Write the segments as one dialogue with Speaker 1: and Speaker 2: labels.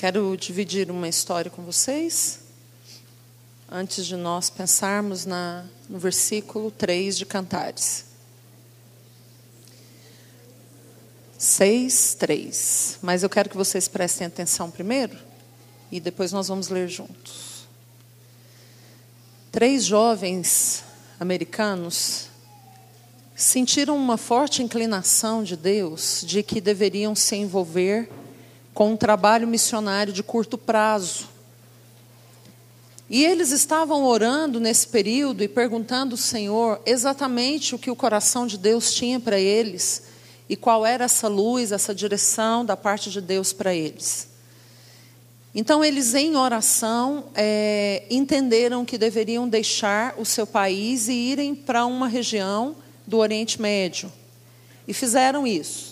Speaker 1: Quero dividir uma história com vocês, antes de nós pensarmos na, no versículo 3 de Cantares. 6, 3. Mas eu quero que vocês prestem atenção primeiro, e depois nós vamos ler juntos. Três jovens americanos sentiram uma forte inclinação de Deus de que deveriam se envolver com um trabalho missionário de curto prazo. E eles estavam orando nesse período e perguntando ao Senhor exatamente o que o coração de Deus tinha para eles e qual era essa luz, essa direção da parte de Deus para eles. Então, eles, em oração, é, entenderam que deveriam deixar o seu país e irem para uma região do Oriente Médio. E fizeram isso.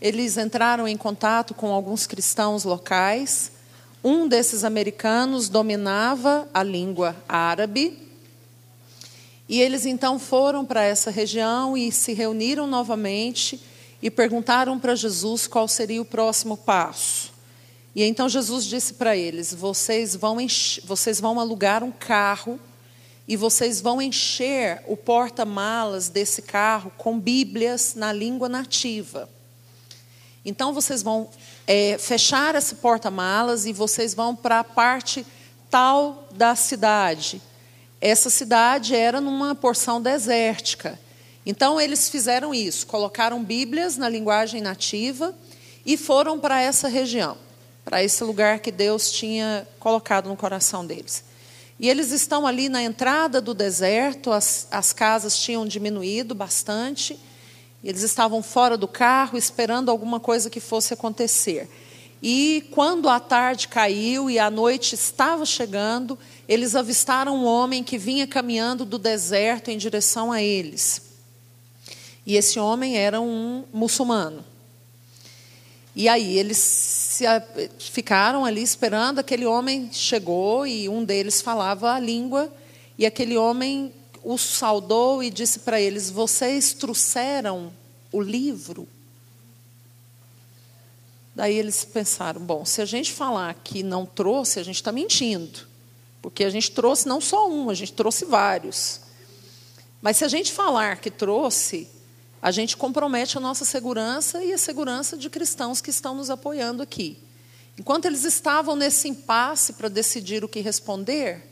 Speaker 1: Eles entraram em contato com alguns cristãos locais. Um desses americanos dominava a língua árabe. E eles então foram para essa região e se reuniram novamente e perguntaram para Jesus qual seria o próximo passo. E então Jesus disse para eles: vocês vão, vocês vão alugar um carro e vocês vão encher o porta-malas desse carro com Bíblias na língua nativa. Então vocês vão é, fechar esse porta-malas e vocês vão para a parte tal da cidade. Essa cidade era numa porção desértica. Então eles fizeram isso, colocaram Bíblias na linguagem nativa e foram para essa região, para esse lugar que Deus tinha colocado no coração deles. E eles estão ali na entrada do deserto, as, as casas tinham diminuído bastante. Eles estavam fora do carro esperando alguma coisa que fosse acontecer. E quando a tarde caiu e a noite estava chegando, eles avistaram um homem que vinha caminhando do deserto em direção a eles. E esse homem era um muçulmano. E aí eles se, ficaram ali esperando, aquele homem chegou e um deles falava a língua, e aquele homem os saudou e disse para eles: Vocês trouxeram o livro? Daí eles pensaram: bom, se a gente falar que não trouxe, a gente está mentindo. Porque a gente trouxe não só um, a gente trouxe vários. Mas se a gente falar que trouxe, a gente compromete a nossa segurança e a segurança de cristãos que estão nos apoiando aqui. Enquanto eles estavam nesse impasse para decidir o que responder,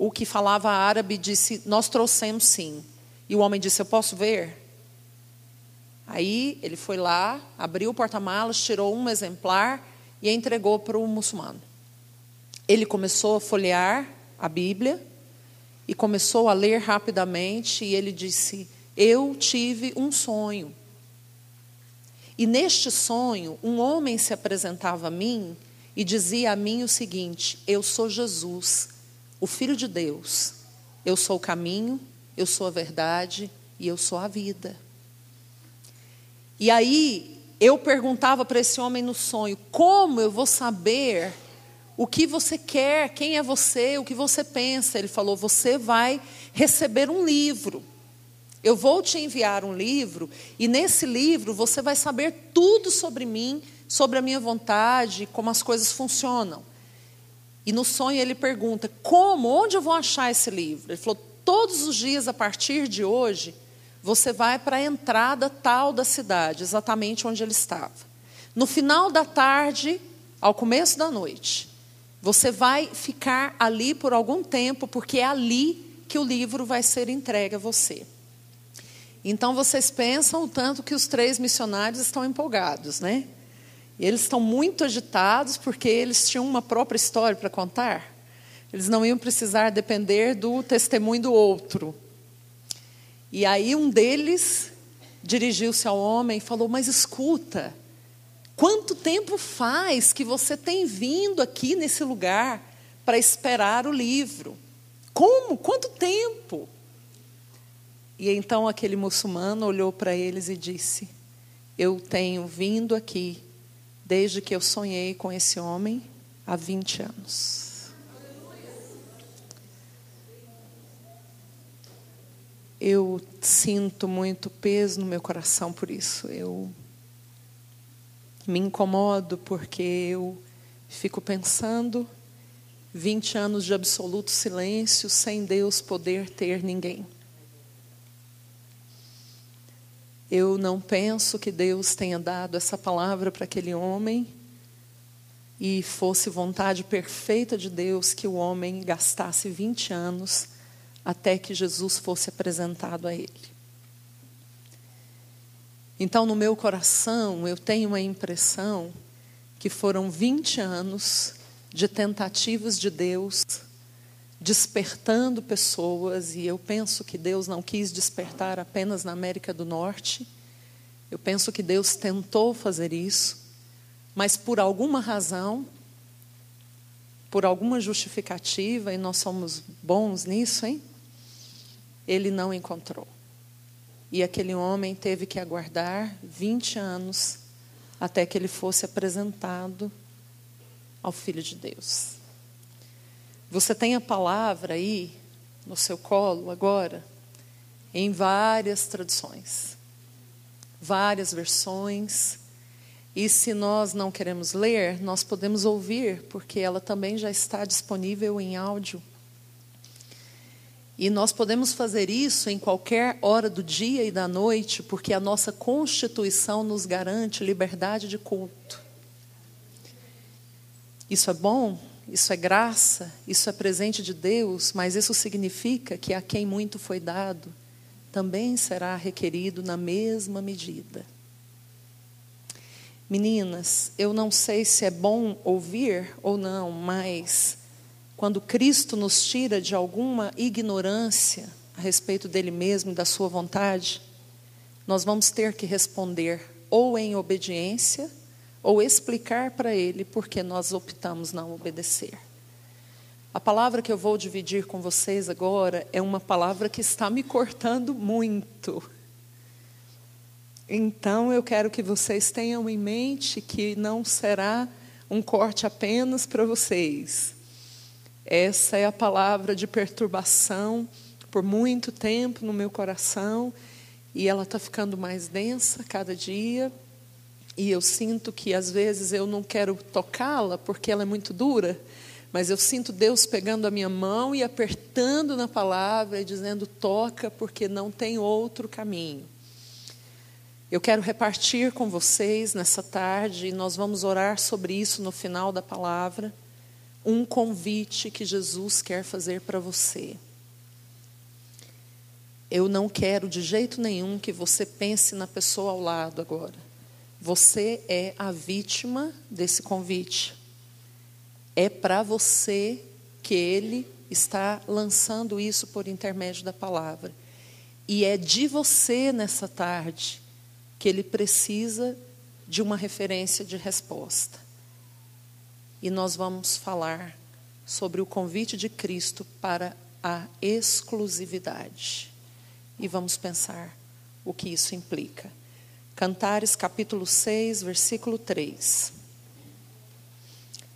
Speaker 1: o que falava árabe disse: Nós trouxemos sim. E o homem disse: Eu posso ver? Aí ele foi lá, abriu o porta-malas, tirou um exemplar e entregou para o muçulmano. Ele começou a folhear a Bíblia e começou a ler rapidamente. E ele disse: Eu tive um sonho. E neste sonho, um homem se apresentava a mim e dizia a mim o seguinte: Eu sou Jesus o Filho de Deus. Eu sou o caminho, eu sou a verdade e eu sou a vida. E aí eu perguntava para esse homem no sonho: como eu vou saber o que você quer, quem é você, o que você pensa? Ele falou: você vai receber um livro. Eu vou te enviar um livro, e nesse livro você vai saber tudo sobre mim, sobre a minha vontade, como as coisas funcionam. E no sonho ele pergunta: como, onde eu vou achar esse livro? Ele falou: todos os dias a partir de hoje, você vai para a entrada tal da cidade, exatamente onde ele estava. No final da tarde, ao começo da noite, você vai ficar ali por algum tempo, porque é ali que o livro vai ser entregue a você. Então vocês pensam o tanto que os três missionários estão empolgados, né? E eles estão muito agitados porque eles tinham uma própria história para contar. Eles não iam precisar depender do testemunho do outro. E aí um deles dirigiu-se ao homem e falou: Mas escuta, quanto tempo faz que você tem vindo aqui nesse lugar para esperar o livro? Como? Quanto tempo? E então aquele muçulmano olhou para eles e disse: Eu tenho vindo aqui desde que eu sonhei com esse homem há 20 anos. Eu sinto muito peso no meu coração por isso. Eu me incomodo porque eu Fico pensando, 20 anos de absoluto silêncio, sem Deus poder ter ninguém. Eu não penso que Deus tenha dado essa palavra para aquele homem e fosse vontade perfeita de Deus que o homem gastasse 20 anos até que Jesus fosse apresentado a ele. Então, no meu coração, eu tenho uma impressão que foram 20 anos de tentativas de Deus despertando pessoas, e eu penso que Deus não quis despertar apenas na América do Norte. Eu penso que Deus tentou fazer isso, mas por alguma razão, por alguma justificativa, e nós somos bons nisso, hein? Ele não encontrou. E aquele homem teve que aguardar 20 anos até que ele fosse apresentado ao Filho de Deus. Você tem a palavra aí no seu colo agora, em várias traduções, várias versões. E se nós não queremos ler, nós podemos ouvir, porque ela também já está disponível em áudio. E nós podemos fazer isso em qualquer hora do dia e da noite, porque a nossa Constituição nos garante liberdade de culto. Isso é bom, isso é graça, isso é presente de Deus, mas isso significa que a quem muito foi dado também será requerido na mesma medida. Meninas, eu não sei se é bom ouvir ou não, mas quando Cristo nos tira de alguma ignorância a respeito dele mesmo e da sua vontade, nós vamos ter que responder ou em obediência ou explicar para ele por que nós optamos não obedecer. A palavra que eu vou dividir com vocês agora é uma palavra que está me cortando muito. Então eu quero que vocês tenham em mente que não será um corte apenas para vocês. Essa é a palavra de perturbação por muito tempo no meu coração e ela está ficando mais densa cada dia. E eu sinto que às vezes eu não quero tocá-la porque ela é muito dura, mas eu sinto Deus pegando a minha mão e apertando na palavra e dizendo: toca, porque não tem outro caminho. Eu quero repartir com vocês nessa tarde, e nós vamos orar sobre isso no final da palavra, um convite que Jesus quer fazer para você. Eu não quero de jeito nenhum que você pense na pessoa ao lado agora. Você é a vítima desse convite. É para você que ele está lançando isso por intermédio da palavra. E é de você nessa tarde que ele precisa de uma referência de resposta. E nós vamos falar sobre o convite de Cristo para a exclusividade. E vamos pensar o que isso implica. Cantares capítulo 6, versículo 3.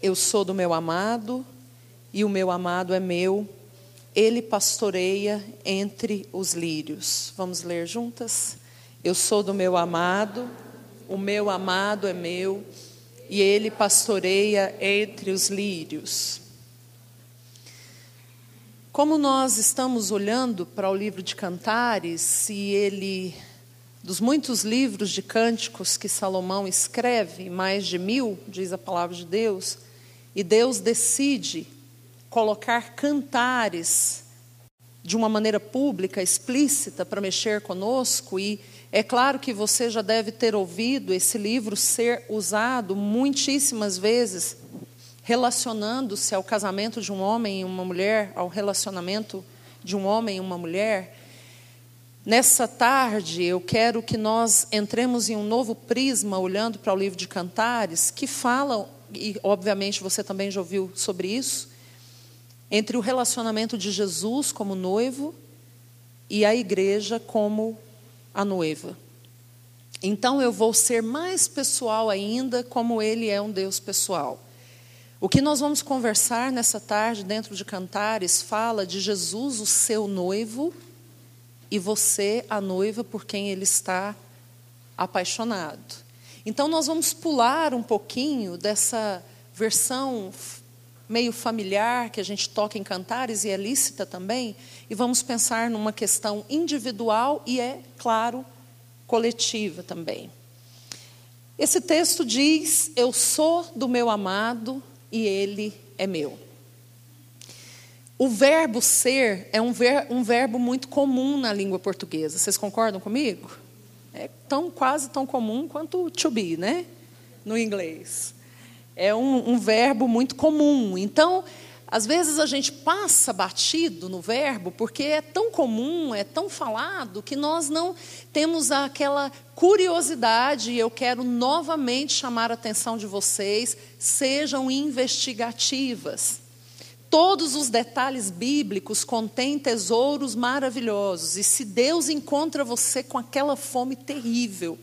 Speaker 1: Eu sou do meu amado, e o meu amado é meu, ele pastoreia entre os lírios. Vamos ler juntas? Eu sou do meu amado, o meu amado é meu, e ele pastoreia entre os lírios. Como nós estamos olhando para o livro de Cantares, e ele dos muitos livros de cânticos que Salomão escreve, mais de mil, diz a palavra de Deus, e Deus decide colocar cantares de uma maneira pública, explícita, para mexer conosco, e é claro que você já deve ter ouvido esse livro ser usado muitíssimas vezes, relacionando-se ao casamento de um homem e uma mulher, ao relacionamento de um homem e uma mulher. Nessa tarde, eu quero que nós entremos em um novo prisma, olhando para o livro de Cantares, que fala, e obviamente você também já ouviu sobre isso, entre o relacionamento de Jesus como noivo e a igreja como a noiva. Então eu vou ser mais pessoal ainda, como ele é um Deus pessoal. O que nós vamos conversar nessa tarde, dentro de Cantares, fala de Jesus, o seu noivo e você, a noiva por quem ele está apaixonado. Então, nós vamos pular um pouquinho dessa versão meio familiar que a gente toca em cantares e é lícita também, e vamos pensar numa questão individual e é, claro, coletiva também. Esse texto diz: Eu sou do meu amado e ele é meu. O verbo ser é um, ver, um verbo muito comum na língua portuguesa. Vocês concordam comigo? É tão quase tão comum quanto to be, né? No inglês. É um, um verbo muito comum. Então, às vezes a gente passa batido no verbo porque é tão comum, é tão falado, que nós não temos aquela curiosidade. E eu quero novamente chamar a atenção de vocês: sejam investigativas. Todos os detalhes bíblicos contêm tesouros maravilhosos. E se Deus encontra você com aquela fome terrível,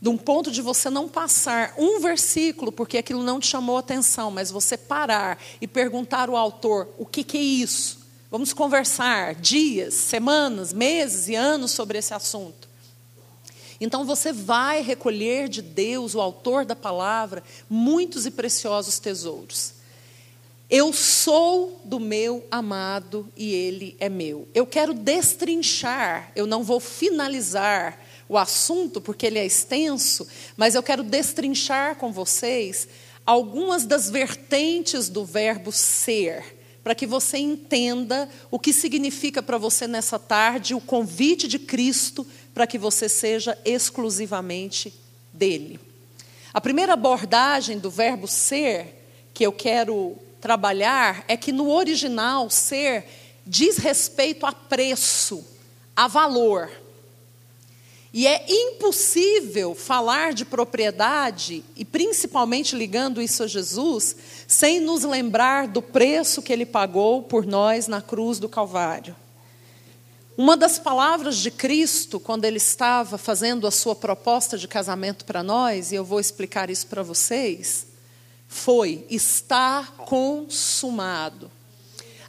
Speaker 1: de um ponto de você não passar um versículo porque aquilo não te chamou atenção, mas você parar e perguntar ao autor: o que, que é isso? Vamos conversar dias, semanas, meses e anos sobre esse assunto. Então você vai recolher de Deus, o autor da palavra, muitos e preciosos tesouros. Eu sou do meu amado e ele é meu. Eu quero destrinchar, eu não vou finalizar o assunto porque ele é extenso, mas eu quero destrinchar com vocês algumas das vertentes do verbo ser, para que você entenda o que significa para você nessa tarde o convite de Cristo para que você seja exclusivamente dele. A primeira abordagem do verbo ser que eu quero trabalhar é que no original ser diz respeito a preço, a valor. E é impossível falar de propriedade, e principalmente ligando isso a Jesus, sem nos lembrar do preço que ele pagou por nós na cruz do Calvário. Uma das palavras de Cristo, quando ele estava fazendo a sua proposta de casamento para nós, e eu vou explicar isso para vocês, foi: está consumado.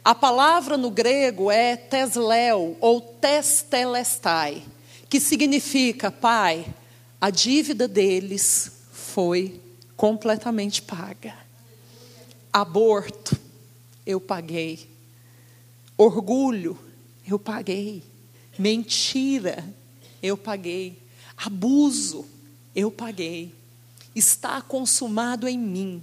Speaker 1: A palavra no grego é tesleu ou testelestai, que significa, Pai, a dívida deles foi completamente paga. Aborto, eu paguei. Orgulho, eu paguei. Mentira, eu paguei. Abuso, eu paguei. Está consumado em mim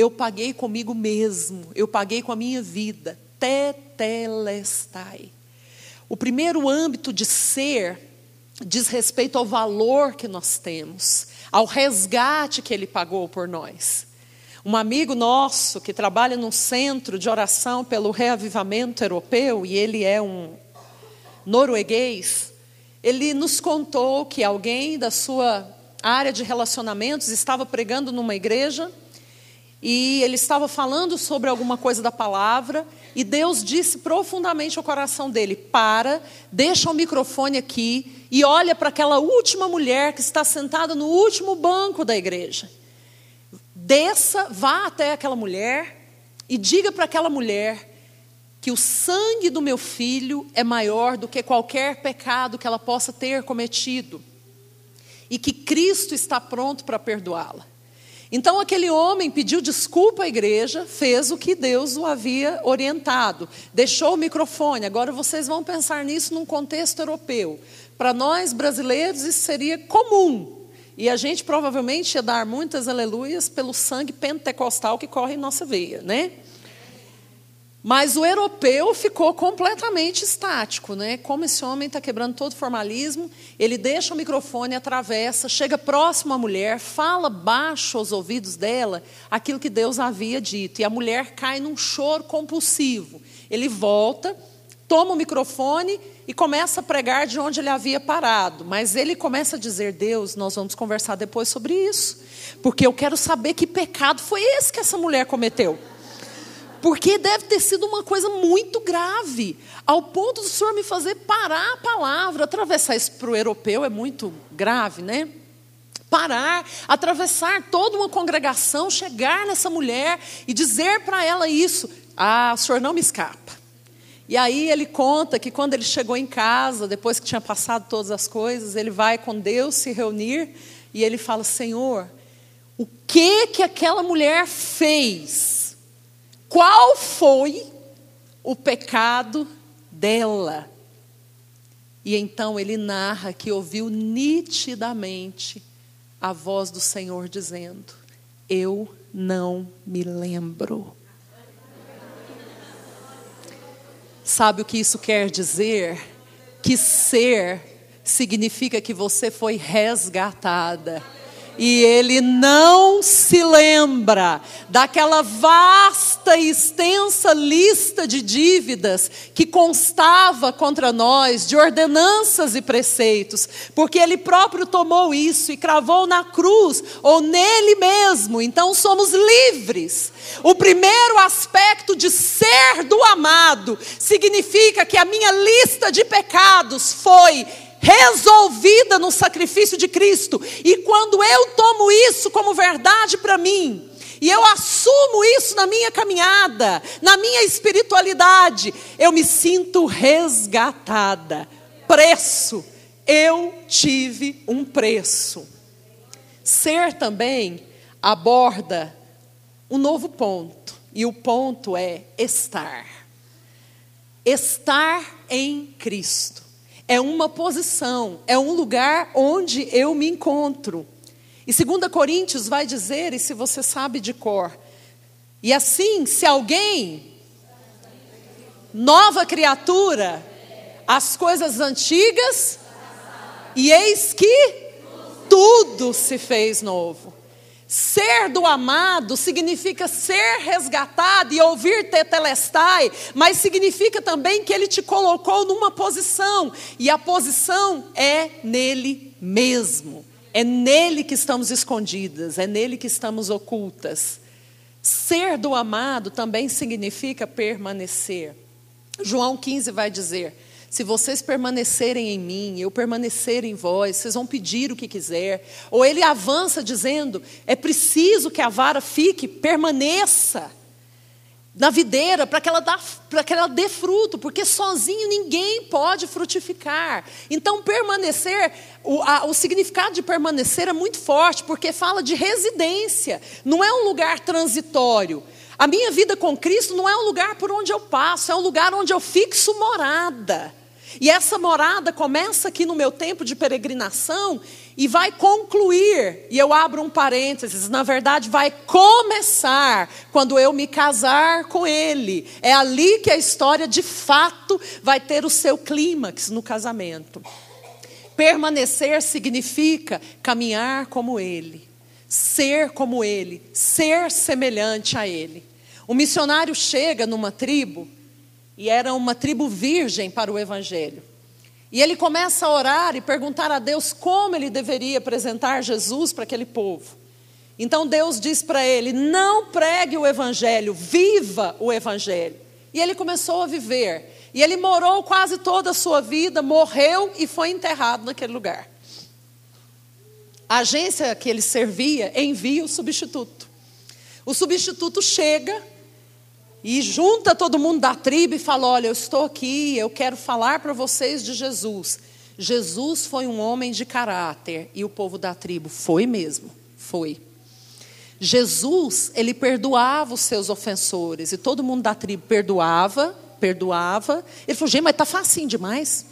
Speaker 1: eu paguei comigo mesmo, eu paguei com a minha vida. Tetelestai. O primeiro âmbito de ser diz respeito ao valor que nós temos, ao resgate que ele pagou por nós. Um amigo nosso que trabalha num centro de oração pelo reavivamento europeu, e ele é um norueguês, ele nos contou que alguém da sua área de relacionamentos estava pregando numa igreja e ele estava falando sobre alguma coisa da palavra, e Deus disse profundamente ao coração dele: Para, deixa o microfone aqui e olha para aquela última mulher que está sentada no último banco da igreja. Desça, vá até aquela mulher e diga para aquela mulher que o sangue do meu filho é maior do que qualquer pecado que ela possa ter cometido e que Cristo está pronto para perdoá-la. Então aquele homem pediu desculpa à igreja, fez o que Deus o havia orientado, deixou o microfone. Agora vocês vão pensar nisso num contexto europeu. Para nós brasileiros isso seria comum. E a gente provavelmente ia dar muitas aleluias pelo sangue pentecostal que corre em nossa veia, né? Mas o europeu ficou completamente estático, né? Como esse homem está quebrando todo o formalismo, ele deixa o microfone, atravessa, chega próximo à mulher, fala baixo aos ouvidos dela aquilo que Deus havia dito. E a mulher cai num choro compulsivo. Ele volta, toma o microfone e começa a pregar de onde ele havia parado. Mas ele começa a dizer: Deus, nós vamos conversar depois sobre isso, porque eu quero saber que pecado foi esse que essa mulher cometeu. Porque deve ter sido uma coisa muito grave, ao ponto do Senhor me fazer parar a palavra. Atravessar isso para o europeu é muito grave, né? Parar, atravessar toda uma congregação, chegar nessa mulher e dizer para ela isso. Ah, o Senhor não me escapa. E aí ele conta que quando ele chegou em casa, depois que tinha passado todas as coisas, ele vai com Deus se reunir e ele fala: Senhor, o que que aquela mulher fez? Qual foi o pecado dela? E então ele narra que ouviu nitidamente a voz do Senhor dizendo: Eu não me lembro. Sabe o que isso quer dizer? Que ser significa que você foi resgatada e ele não se lembra daquela vasta e extensa lista de dívidas que constava contra nós, de ordenanças e preceitos, porque ele próprio tomou isso e cravou na cruz ou nele mesmo. Então somos livres. O primeiro aspecto de ser do amado significa que a minha lista de pecados foi resolvida no sacrifício de Cristo. E quando eu tomo isso como verdade para mim, e eu assumo isso na minha caminhada, na minha espiritualidade, eu me sinto resgatada. Preço, eu tive um preço. Ser também aborda um novo ponto, e o ponto é estar. Estar em Cristo é uma posição, é um lugar onde eu me encontro. E 2 Coríntios vai dizer, e se você sabe de cor, e assim, se alguém, nova criatura, as coisas antigas, e eis que tudo se fez novo. Ser do amado significa ser resgatado e ouvir tetelestai, mas significa também que ele te colocou numa posição, e a posição é nele mesmo. É nele que estamos escondidas, é nele que estamos ocultas. Ser do amado também significa permanecer. João 15 vai dizer: se vocês permanecerem em mim, eu permanecer em vós, vocês vão pedir o que quiser. Ou ele avança dizendo: é preciso que a vara fique, permaneça na videira para que, ela que ela dê fruto, porque sozinho ninguém pode frutificar. Então, permanecer, o, a, o significado de permanecer é muito forte, porque fala de residência, não é um lugar transitório. A minha vida com Cristo não é um lugar por onde eu passo, é um lugar onde eu fixo morada. E essa morada começa aqui no meu tempo de peregrinação e vai concluir, e eu abro um parênteses, na verdade vai começar quando eu me casar com ele. É ali que a história de fato vai ter o seu clímax no casamento. Permanecer significa caminhar como ele, ser como ele, ser semelhante a ele. O missionário chega numa tribo e era uma tribo virgem para o evangelho. E ele começa a orar e perguntar a Deus como ele deveria apresentar Jesus para aquele povo. Então Deus diz para ele: não pregue o evangelho, viva o evangelho. E ele começou a viver. E ele morou quase toda a sua vida, morreu e foi enterrado naquele lugar. A agência que ele servia envia o substituto. O substituto chega e junta todo mundo da tribo e fala: Olha, eu estou aqui, eu quero falar para vocês de Jesus. Jesus foi um homem de caráter e o povo da tribo foi mesmo, foi. Jesus, ele perdoava os seus ofensores e todo mundo da tribo perdoava, perdoava. Ele falou: Gente, mas está facinho demais.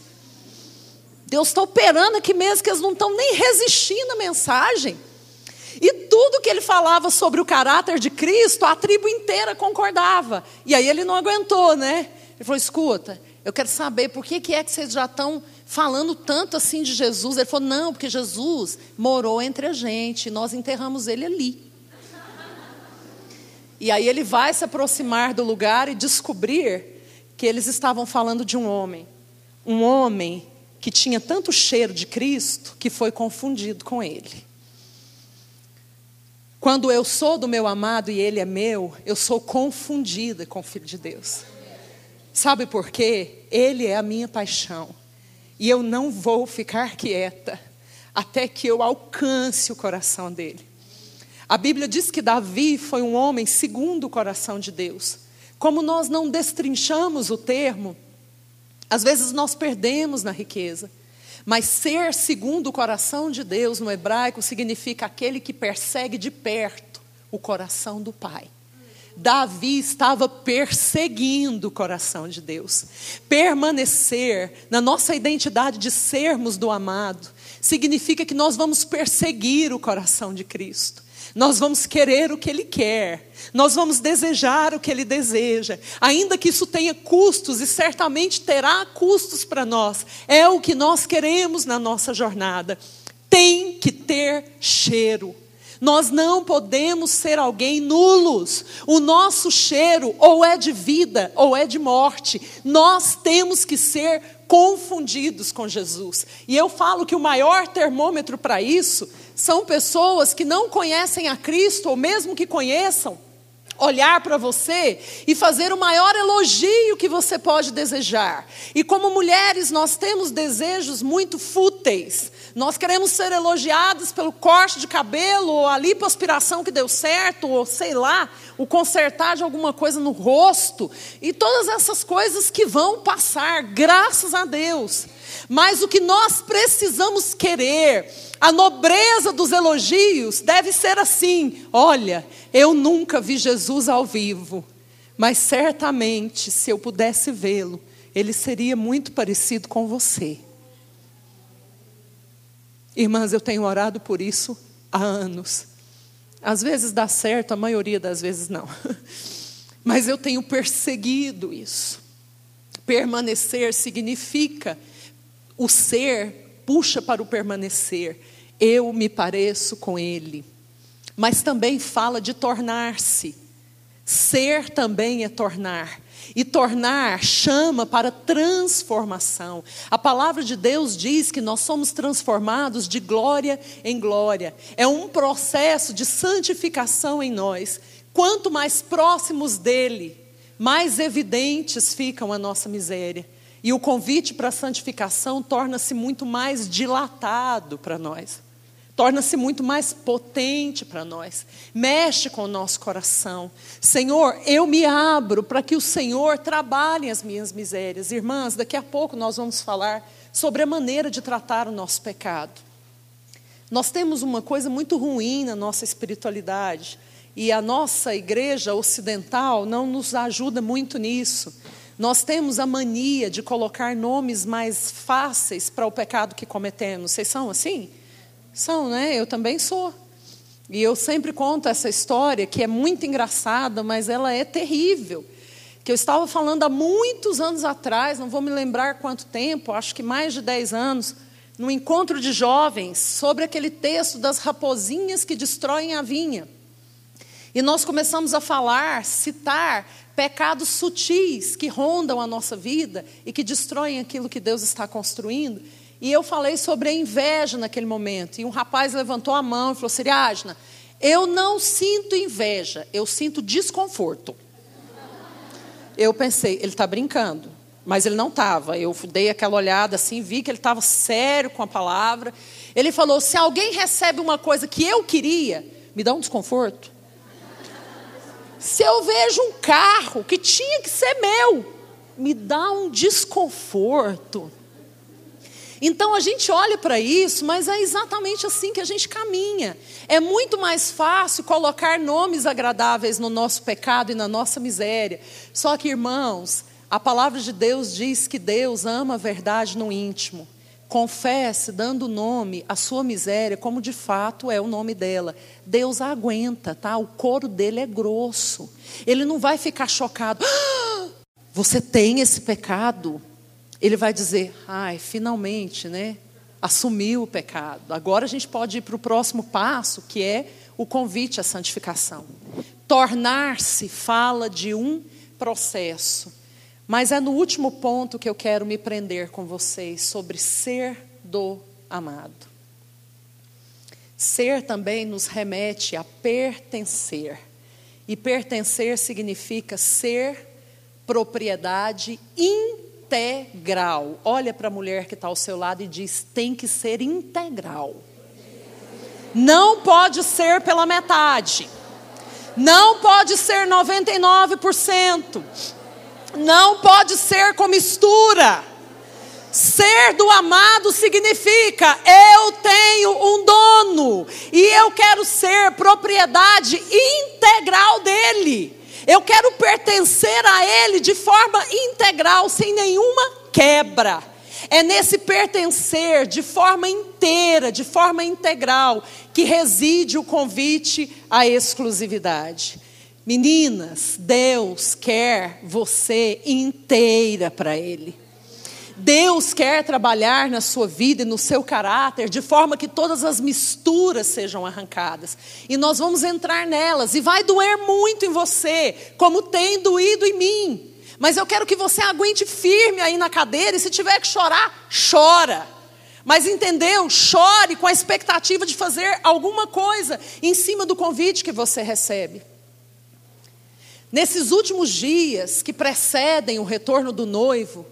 Speaker 1: Deus está operando aqui mesmo, que eles não estão nem resistindo à mensagem. E tudo que ele falava sobre o caráter de Cristo, a tribo inteira concordava. E aí ele não aguentou, né? Ele falou: escuta, eu quero saber por que, que é que vocês já estão falando tanto assim de Jesus. Ele falou: não, porque Jesus morou entre a gente, nós enterramos ele ali. E aí ele vai se aproximar do lugar e descobrir que eles estavam falando de um homem. Um homem que tinha tanto cheiro de Cristo que foi confundido com ele. Quando eu sou do meu amado e ele é meu, eu sou confundida com o Filho de Deus. Sabe por quê? Ele é a minha paixão. E eu não vou ficar quieta até que eu alcance o coração dele. A Bíblia diz que Davi foi um homem segundo o coração de Deus. Como nós não destrinchamos o termo, às vezes nós perdemos na riqueza. Mas ser segundo o coração de Deus no hebraico significa aquele que persegue de perto o coração do Pai. Davi estava perseguindo o coração de Deus. Permanecer na nossa identidade de sermos do amado significa que nós vamos perseguir o coração de Cristo. Nós vamos querer o que Ele quer, nós vamos desejar o que Ele deseja, ainda que isso tenha custos, e certamente terá custos para nós, é o que nós queremos na nossa jornada. Tem que ter cheiro. Nós não podemos ser alguém nulos. O nosso cheiro ou é de vida ou é de morte. Nós temos que ser confundidos com Jesus. E eu falo que o maior termômetro para isso são pessoas que não conhecem a Cristo, ou mesmo que conheçam, olhar para você e fazer o maior elogio que você pode desejar. E como mulheres, nós temos desejos muito fúteis. Nós queremos ser elogiados pelo corte de cabelo, ou a lipoaspiração que deu certo, ou sei lá, o consertar de alguma coisa no rosto, e todas essas coisas que vão passar, graças a Deus. Mas o que nós precisamos querer, a nobreza dos elogios, deve ser assim: olha, eu nunca vi Jesus ao vivo, mas certamente, se eu pudesse vê-lo, ele seria muito parecido com você. Irmãs, eu tenho orado por isso há anos. Às vezes dá certo, a maioria das vezes não. Mas eu tenho perseguido isso. Permanecer significa o ser puxa para o permanecer. Eu me pareço com Ele. Mas também fala de tornar-se. Ser também é tornar. E tornar chama para transformação. A palavra de Deus diz que nós somos transformados de glória em glória. É um processo de santificação em nós. Quanto mais próximos dele, mais evidentes ficam a nossa miséria. E o convite para a santificação torna-se muito mais dilatado para nós, torna-se muito mais potente para nós, mexe com o nosso coração. Senhor, eu me abro para que o Senhor trabalhe as minhas misérias. Irmãs, daqui a pouco nós vamos falar sobre a maneira de tratar o nosso pecado. Nós temos uma coisa muito ruim na nossa espiritualidade, e a nossa igreja ocidental não nos ajuda muito nisso. Nós temos a mania de colocar nomes mais fáceis para o pecado que cometemos. Vocês são assim? São, né? Eu também sou. E eu sempre conto essa história que é muito engraçada, mas ela é terrível. Que eu estava falando há muitos anos atrás, não vou me lembrar quanto tempo, acho que mais de 10 anos, num encontro de jovens, sobre aquele texto das raposinhas que destroem a vinha. E nós começamos a falar, citar pecados sutis que rondam a nossa vida e que destroem aquilo que Deus está construindo. E eu falei sobre a inveja naquele momento. E um rapaz levantou a mão e falou: Siriágina, eu não sinto inveja, eu sinto desconforto. Eu pensei, ele está brincando. Mas ele não estava. Eu dei aquela olhada assim, vi que ele estava sério com a palavra. Ele falou: se alguém recebe uma coisa que eu queria, me dá um desconforto. Se eu vejo um carro que tinha que ser meu, me dá um desconforto. Então a gente olha para isso, mas é exatamente assim que a gente caminha. É muito mais fácil colocar nomes agradáveis no nosso pecado e na nossa miséria. Só que, irmãos, a palavra de Deus diz que Deus ama a verdade no íntimo. Confesse, dando nome à sua miséria, como de fato é o nome dela. Deus aguenta, tá? O couro dele é grosso. Ele não vai ficar chocado. Ah, você tem esse pecado? Ele vai dizer: ai, finalmente, né? Assumiu o pecado. Agora a gente pode ir para o próximo passo, que é o convite à santificação. Tornar-se fala de um processo. Mas é no último ponto que eu quero me prender com vocês sobre ser do amado. Ser também nos remete a pertencer. E pertencer significa ser propriedade integral. Olha para a mulher que está ao seu lado e diz: tem que ser integral. Não pode ser pela metade. Não pode ser 99%. Não pode ser com mistura. Ser do amado significa eu tenho um dono e eu quero ser propriedade integral dele. Eu quero pertencer a ele de forma integral, sem nenhuma quebra. É nesse pertencer de forma inteira, de forma integral, que reside o convite à exclusividade. Meninas, Deus quer você inteira para Ele. Deus quer trabalhar na sua vida e no seu caráter de forma que todas as misturas sejam arrancadas. E nós vamos entrar nelas e vai doer muito em você, como tem doído em mim. Mas eu quero que você aguente firme aí na cadeira e se tiver que chorar, chora. Mas entendeu? Chore com a expectativa de fazer alguma coisa em cima do convite que você recebe. Nesses últimos dias que precedem o retorno do noivo,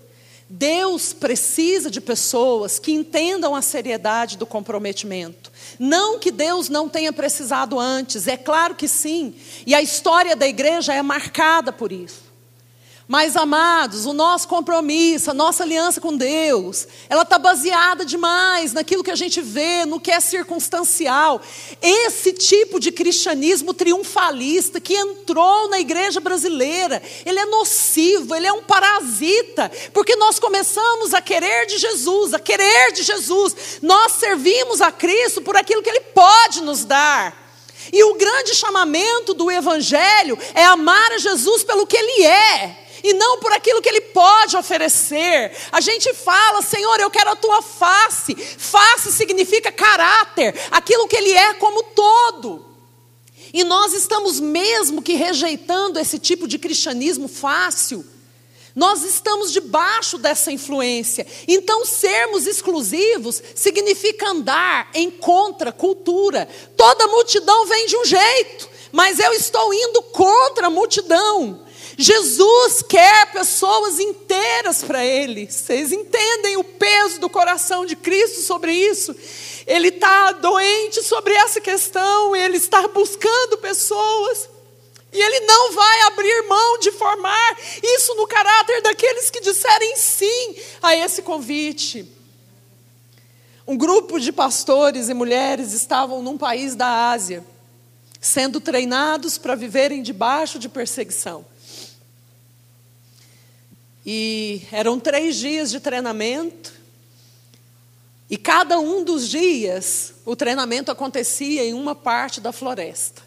Speaker 1: Deus precisa de pessoas que entendam a seriedade do comprometimento. Não que Deus não tenha precisado antes, é claro que sim, e a história da igreja é marcada por isso. Mas, amados, o nosso compromisso, a nossa aliança com Deus, ela está baseada demais naquilo que a gente vê, no que é circunstancial. Esse tipo de cristianismo triunfalista que entrou na igreja brasileira, ele é nocivo, ele é um parasita, porque nós começamos a querer de Jesus, a querer de Jesus. Nós servimos a Cristo por aquilo que Ele pode nos dar. E o grande chamamento do Evangelho é amar a Jesus pelo que Ele é e não por aquilo que Ele pode oferecer. A gente fala, Senhor, eu quero a tua face. Face significa caráter, aquilo que Ele é como todo. E nós estamos mesmo que rejeitando esse tipo de cristianismo fácil. Nós estamos debaixo dessa influência. Então, sermos exclusivos significa andar em contracultura. Toda multidão vem de um jeito, mas eu estou indo contra a multidão. Jesus quer pessoas inteiras para Ele. Vocês entendem o peso do coração de Cristo sobre isso? Ele está doente sobre essa questão, ele está buscando pessoas. E ele não vai abrir mão de formar isso no caráter daqueles que disserem sim a esse convite. Um grupo de pastores e mulheres estavam num país da Ásia, sendo treinados para viverem debaixo de perseguição. E eram três dias de treinamento. E cada um dos dias, o treinamento acontecia em uma parte da floresta,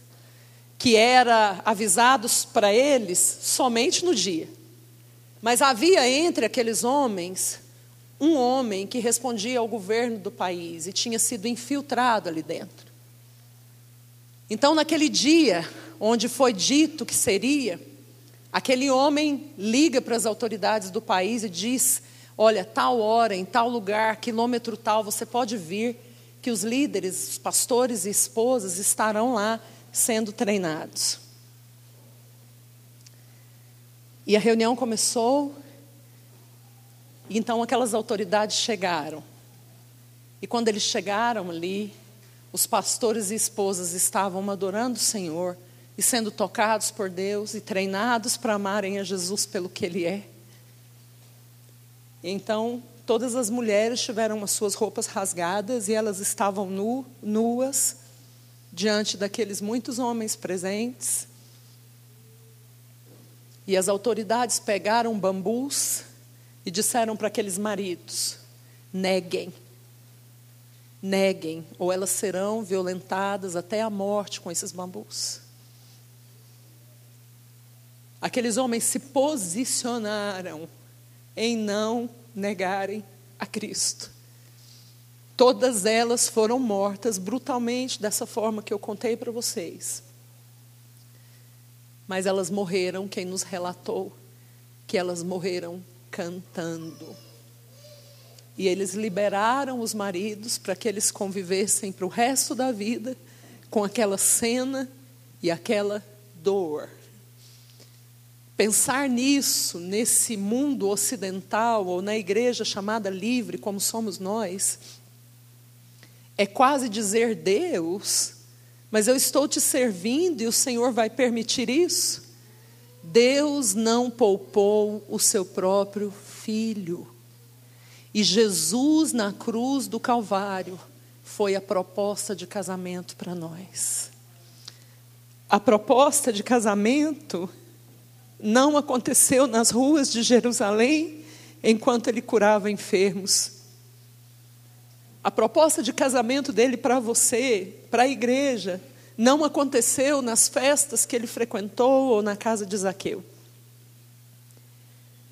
Speaker 1: que era avisados para eles somente no dia. Mas havia entre aqueles homens um homem que respondia ao governo do país e tinha sido infiltrado ali dentro. Então, naquele dia, onde foi dito que seria, Aquele homem liga para as autoridades do país e diz: Olha, tal hora, em tal lugar, quilômetro tal, você pode vir, que os líderes, os pastores e esposas estarão lá sendo treinados. E a reunião começou, e então aquelas autoridades chegaram. E quando eles chegaram ali, os pastores e esposas estavam adorando o Senhor e sendo tocados por Deus e treinados para amarem a Jesus pelo que Ele é. Então, todas as mulheres tiveram as suas roupas rasgadas e elas estavam nu, nuas diante daqueles muitos homens presentes. E as autoridades pegaram bambus e disseram para aqueles maridos: neguem, neguem, ou elas serão violentadas até a morte com esses bambus. Aqueles homens se posicionaram em não negarem a Cristo. Todas elas foram mortas brutalmente, dessa forma que eu contei para vocês. Mas elas morreram, quem nos relatou que elas morreram cantando. E eles liberaram os maridos para que eles convivessem para o resto da vida com aquela cena e aquela dor. Pensar nisso, nesse mundo ocidental, ou na igreja chamada livre, como somos nós, é quase dizer: Deus, mas eu estou te servindo e o Senhor vai permitir isso? Deus não poupou o seu próprio filho. E Jesus na cruz do Calvário foi a proposta de casamento para nós. A proposta de casamento não aconteceu nas ruas de Jerusalém enquanto ele curava enfermos. A proposta de casamento dele para você, para a igreja, não aconteceu nas festas que ele frequentou ou na casa de Zaqueu.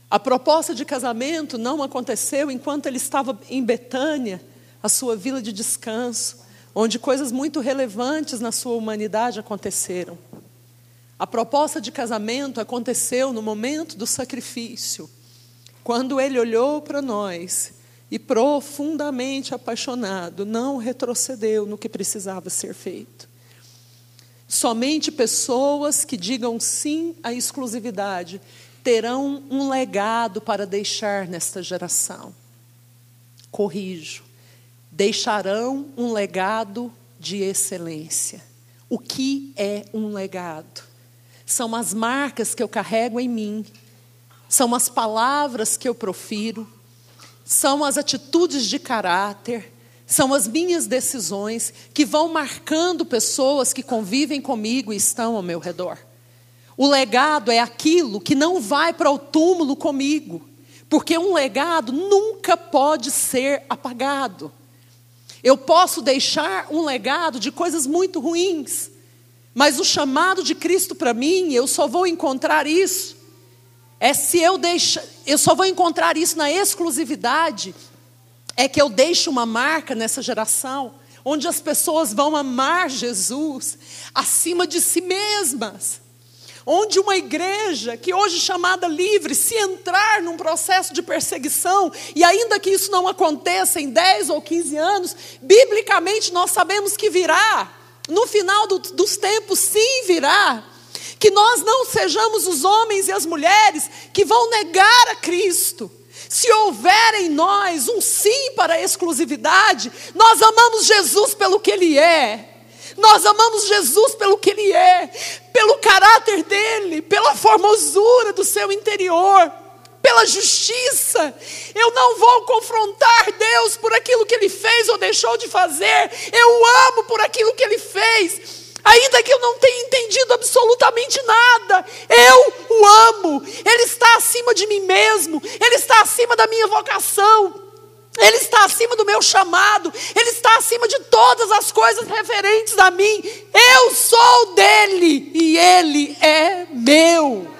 Speaker 1: A proposta de casamento não aconteceu enquanto ele estava em Betânia, a sua vila de descanso, onde coisas muito relevantes na sua humanidade aconteceram. A proposta de casamento aconteceu no momento do sacrifício, quando ele olhou para nós e, profundamente apaixonado, não retrocedeu no que precisava ser feito. Somente pessoas que digam sim à exclusividade terão um legado para deixar nesta geração. Corrijo, deixarão um legado de excelência. O que é um legado? São as marcas que eu carrego em mim, são as palavras que eu profiro, são as atitudes de caráter, são as minhas decisões que vão marcando pessoas que convivem comigo e estão ao meu redor. O legado é aquilo que não vai para o túmulo comigo, porque um legado nunca pode ser apagado. Eu posso deixar um legado de coisas muito ruins, mas o chamado de Cristo para mim, eu só vou encontrar isso é se eu deixar, eu só vou encontrar isso na exclusividade é que eu deixo uma marca nessa geração, onde as pessoas vão amar Jesus acima de si mesmas. Onde uma igreja, que hoje é chamada livre, se entrar num processo de perseguição, e ainda que isso não aconteça em 10 ou 15 anos, biblicamente nós sabemos que virá, no final do, dos tempos, sim virá que nós não sejamos os homens e as mulheres que vão negar a Cristo, se houver em nós um sim para a exclusividade, nós amamos Jesus pelo que Ele é. Nós amamos Jesus pelo que Ele é, pelo caráter dele, pela formosura do seu interior, pela justiça. Eu não vou confrontar Deus por aquilo que Ele fez ou deixou de fazer. Eu amo por aquilo que Ele fez ainda que eu não tenha entendido absolutamente nada, eu o amo, Ele está acima de mim mesmo, Ele está acima da minha vocação. Ele está acima do meu chamado, Ele está acima de todas as coisas referentes a mim. Eu sou dele e Ele é meu.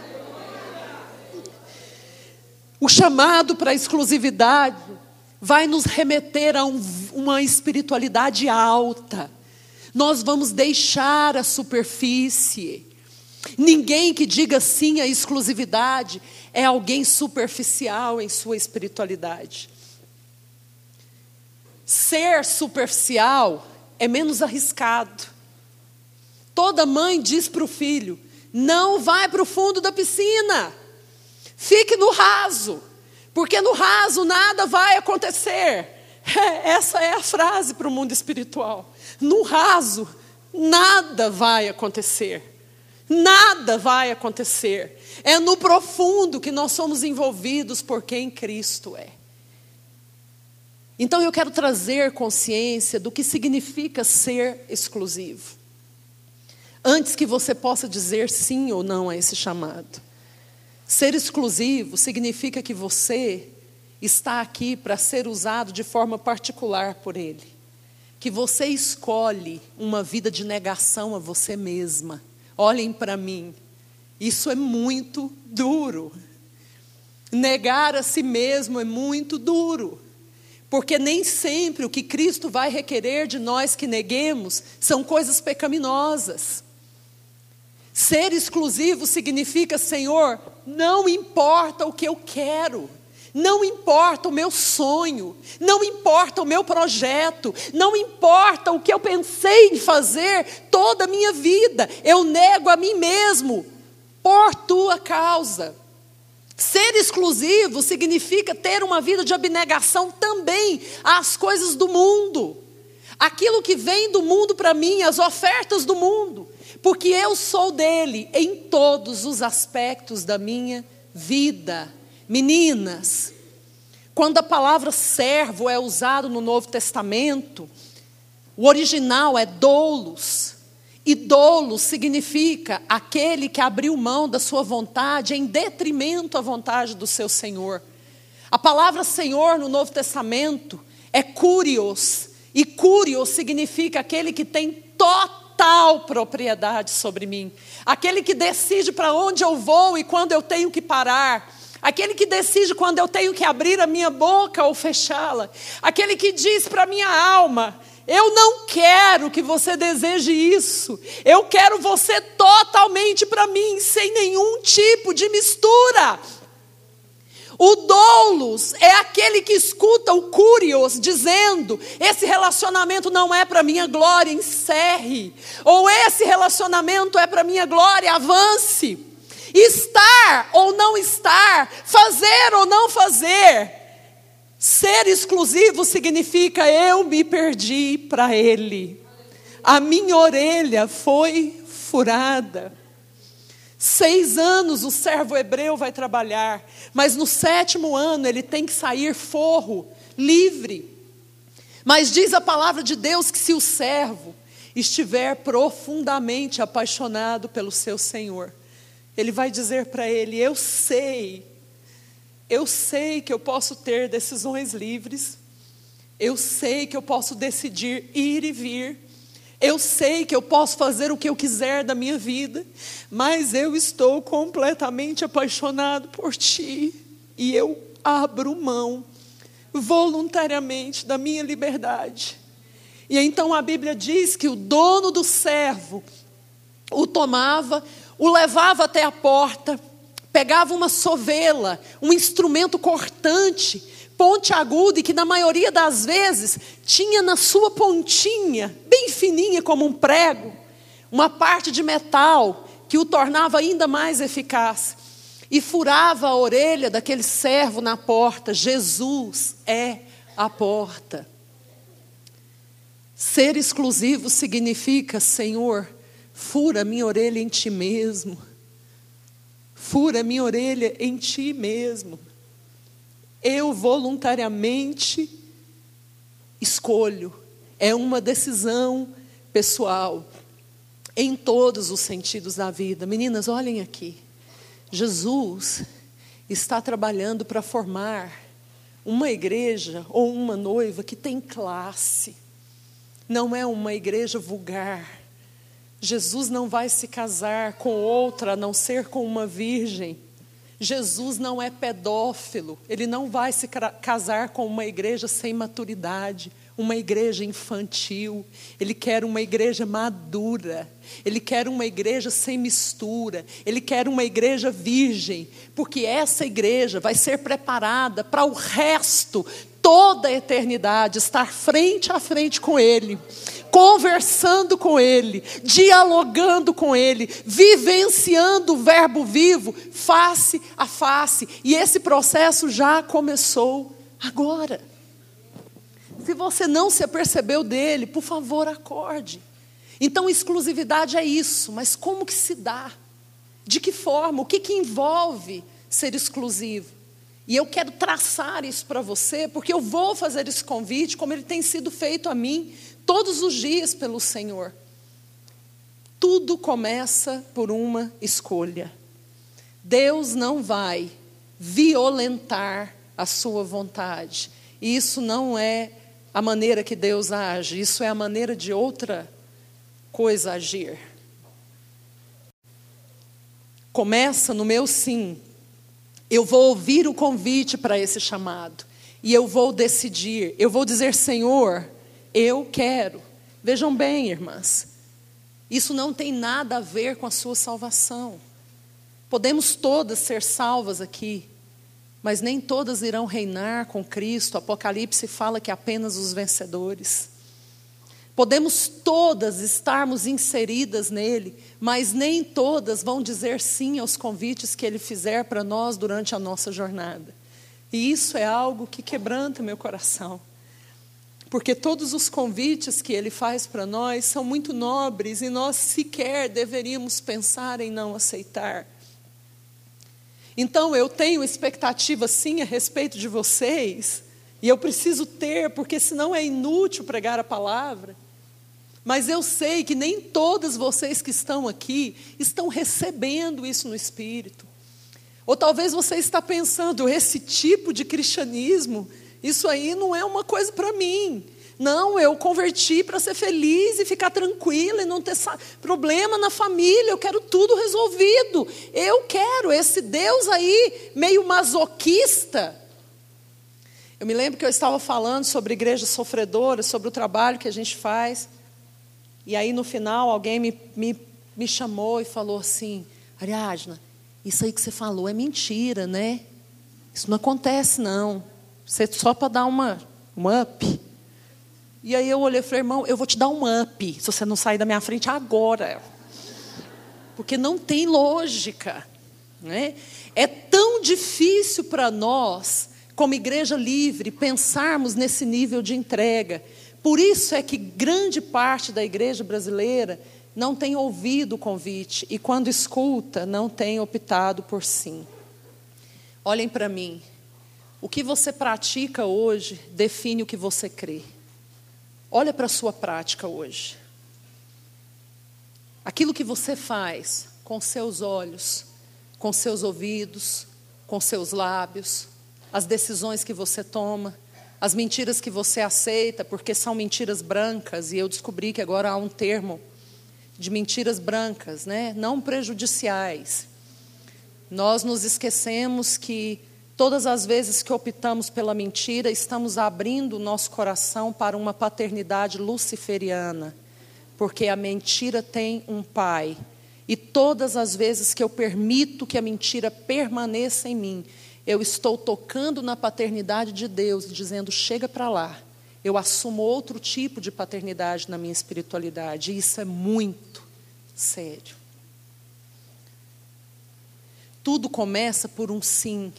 Speaker 1: O chamado para a exclusividade vai nos remeter a um, uma espiritualidade alta nós vamos deixar a superfície. Ninguém que diga sim à exclusividade é alguém superficial em sua espiritualidade. Ser superficial é menos arriscado. Toda mãe diz para o filho: não vai para o fundo da piscina, fique no raso, porque no raso nada vai acontecer. Essa é a frase para o mundo espiritual. No raso, nada vai acontecer. Nada vai acontecer. É no profundo que nós somos envolvidos por quem Cristo é. Então eu quero trazer consciência do que significa ser exclusivo. Antes que você possa dizer sim ou não a esse chamado. Ser exclusivo significa que você está aqui para ser usado de forma particular por Ele. Que você escolhe uma vida de negação a você mesma. Olhem para mim, isso é muito duro. Negar a si mesmo é muito duro. Porque nem sempre o que Cristo vai requerer de nós que neguemos são coisas pecaminosas. Ser exclusivo significa, Senhor, não importa o que eu quero, não importa o meu sonho, não importa o meu projeto, não importa o que eu pensei em fazer toda a minha vida, eu nego a mim mesmo por tua causa. Ser exclusivo significa ter uma vida de abnegação também às coisas do mundo. Aquilo que vem do mundo para mim, as ofertas do mundo, porque eu sou dele em todos os aspectos da minha vida. Meninas, Quando a palavra servo é usado no Novo Testamento, o original é doulos. E doulos significa aquele que abriu mão da sua vontade em detrimento à vontade do seu Senhor. A palavra Senhor no Novo Testamento é curios. E curios significa aquele que tem total propriedade sobre mim. Aquele que decide para onde eu vou e quando eu tenho que parar. Aquele que decide quando eu tenho que abrir a minha boca ou fechá-la. Aquele que diz para minha alma: eu não quero que você deseje isso. Eu quero você totalmente para mim, sem nenhum tipo de mistura. O doulos é aquele que escuta o curios dizendo: esse relacionamento não é para minha glória, encerre. Ou esse relacionamento é para minha glória, avance. Estar ou não estar, fazer ou não fazer. Ser exclusivo significa eu me perdi para ele. A minha orelha foi furada. Seis anos o servo hebreu vai trabalhar, mas no sétimo ano ele tem que sair forro, livre. Mas diz a palavra de Deus que se o servo estiver profundamente apaixonado pelo seu Senhor, ele vai dizer para ele: Eu sei, eu sei que eu posso ter decisões livres, eu sei que eu posso decidir ir e vir, eu sei que eu posso fazer o que eu quiser da minha vida, mas eu estou completamente apaixonado por ti e eu abro mão voluntariamente da minha liberdade. E então a Bíblia diz que o dono do servo o tomava, o levava até a porta, pegava uma sovela, um instrumento cortante, ponte aguda e que na maioria das vezes tinha na sua pontinha, bem fininha como um prego, uma parte de metal que o tornava ainda mais eficaz. E furava a orelha daquele servo na porta. Jesus é a porta. Ser exclusivo significa, Senhor, fura minha orelha em ti mesmo. Fura minha orelha em ti mesmo. Eu voluntariamente escolho. É uma decisão pessoal em todos os sentidos da vida. Meninas, olhem aqui. Jesus está trabalhando para formar uma igreja ou uma noiva que tem classe. Não é uma igreja vulgar. Jesus não vai se casar com outra a não ser com uma virgem. Jesus não é pedófilo, ele não vai se casar com uma igreja sem maturidade, uma igreja infantil. Ele quer uma igreja madura, ele quer uma igreja sem mistura, ele quer uma igreja virgem, porque essa igreja vai ser preparada para o resto, toda a eternidade, estar frente a frente com ele conversando com Ele, dialogando com Ele, vivenciando o Verbo vivo, face a face. E esse processo já começou agora. Se você não se apercebeu dele, por favor, acorde. Então, exclusividade é isso, mas como que se dá? De que forma? O que, que envolve ser exclusivo? E eu quero traçar isso para você, porque eu vou fazer esse convite, como ele tem sido feito a mim, todos os dias pelo Senhor. Tudo começa por uma escolha. Deus não vai violentar a sua vontade. Isso não é a maneira que Deus age, isso é a maneira de outra coisa agir. Começa no meu sim. Eu vou ouvir o convite para esse chamado e eu vou decidir. Eu vou dizer, Senhor, eu quero. Vejam bem, irmãs, isso não tem nada a ver com a sua salvação. Podemos todas ser salvas aqui, mas nem todas irão reinar com Cristo. Apocalipse fala que apenas os vencedores. Podemos todas estarmos inseridas nele, mas nem todas vão dizer sim aos convites que ele fizer para nós durante a nossa jornada. E isso é algo que quebranta meu coração porque todos os convites que ele faz para nós são muito nobres e nós sequer deveríamos pensar em não aceitar. Então eu tenho expectativa sim a respeito de vocês, e eu preciso ter, porque senão é inútil pregar a palavra. Mas eu sei que nem todas vocês que estão aqui estão recebendo isso no espírito. Ou talvez você está pensando, esse tipo de cristianismo, isso aí não é uma coisa para mim. Não, eu converti para ser feliz e ficar tranquila e não ter problema na família. Eu quero tudo resolvido. Eu quero esse Deus aí meio masoquista. Eu me lembro que eu estava falando sobre igrejas sofredoras, sobre o trabalho que a gente faz. E aí no final alguém me, me, me chamou e falou assim: Ariadna, isso aí que você falou é mentira, né? Isso não acontece, não. Só para dar uma, um up. E aí eu olhei e falei, irmão, eu vou te dar um up se você não sair da minha frente agora. Porque não tem lógica. Né? É tão difícil para nós, como igreja livre, pensarmos nesse nível de entrega. Por isso é que grande parte da igreja brasileira não tem ouvido o convite e, quando escuta, não tem optado por sim. Olhem para mim. O que você pratica hoje define o que você crê. Olha para a sua prática hoje. Aquilo que você faz com seus olhos, com seus ouvidos, com seus lábios, as decisões que você toma, as mentiras que você aceita, porque são mentiras brancas, e eu descobri que agora há um termo de mentiras brancas, né? não prejudiciais. Nós nos esquecemos que Todas as vezes que optamos pela mentira, estamos abrindo o nosso coração para uma paternidade luciferiana, porque a mentira tem um pai. E todas as vezes que eu permito que a mentira permaneça em mim, eu estou tocando na paternidade de Deus, dizendo: chega para lá. Eu assumo outro tipo de paternidade na minha espiritualidade, e isso é muito sério. Tudo começa por um sim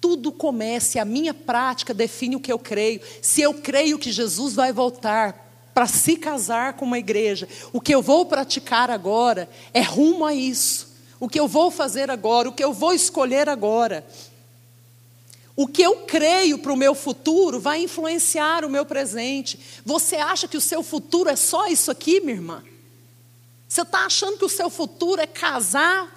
Speaker 1: tudo comece, a minha prática define o que eu creio. Se eu creio que Jesus vai voltar para se casar com uma igreja, o que eu vou praticar agora é rumo a isso. O que eu vou fazer agora, o que eu vou escolher agora. O que eu creio para o meu futuro vai influenciar o meu presente. Você acha que o seu futuro é só isso aqui, minha irmã? Você está achando que o seu futuro é casar?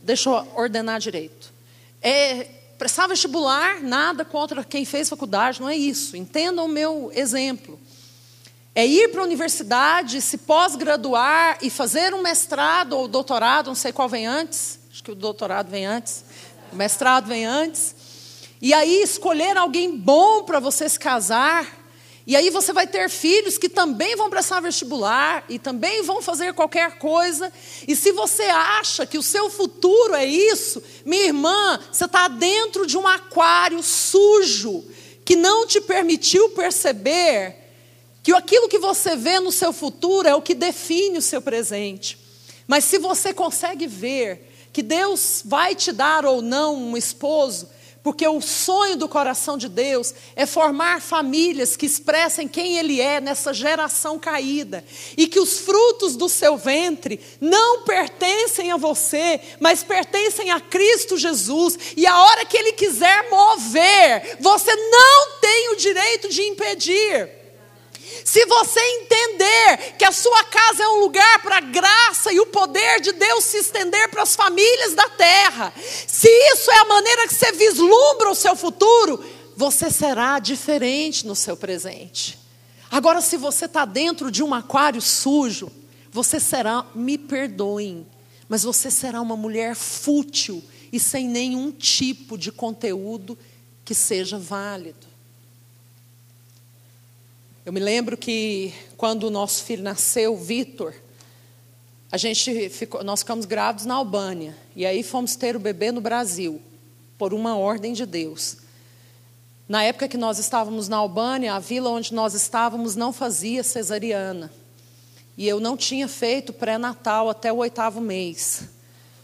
Speaker 1: Deixa eu ordenar direito. É prestar vestibular, nada contra quem fez faculdade, não é isso. Entendam o meu exemplo. É ir para a universidade, se pós-graduar e fazer um mestrado ou doutorado, não sei qual vem antes, acho que o doutorado vem antes, o mestrado vem antes. E aí escolher alguém bom para você se casar, e aí você vai ter filhos que também vão prestar vestibular e também vão fazer qualquer coisa. E se você acha que o seu futuro é isso, minha irmã, você está dentro de um aquário sujo que não te permitiu perceber que aquilo que você vê no seu futuro é o que define o seu presente. Mas se você consegue ver que Deus vai te dar ou não um esposo, porque o sonho do coração de Deus é formar famílias que expressem quem Ele é nessa geração caída. E que os frutos do seu ventre não pertencem a você, mas pertencem a Cristo Jesus. E a hora que Ele quiser mover, você não tem o direito de impedir. Se você entender que a sua casa é um lugar para a graça e o poder de Deus se estender para as famílias da terra, se isso é a maneira que você vislumbra o seu futuro, você será diferente no seu presente. Agora, se você está dentro de um aquário sujo, você será, me perdoem, mas você será uma mulher fútil e sem nenhum tipo de conteúdo que seja válido. Eu me lembro que quando o nosso filho nasceu, Vitor, a gente ficou, nós ficamos grávidos na Albânia e aí fomos ter o bebê no Brasil por uma ordem de Deus. Na época que nós estávamos na Albânia, a vila onde nós estávamos não fazia cesariana. E eu não tinha feito pré-natal até o oitavo mês.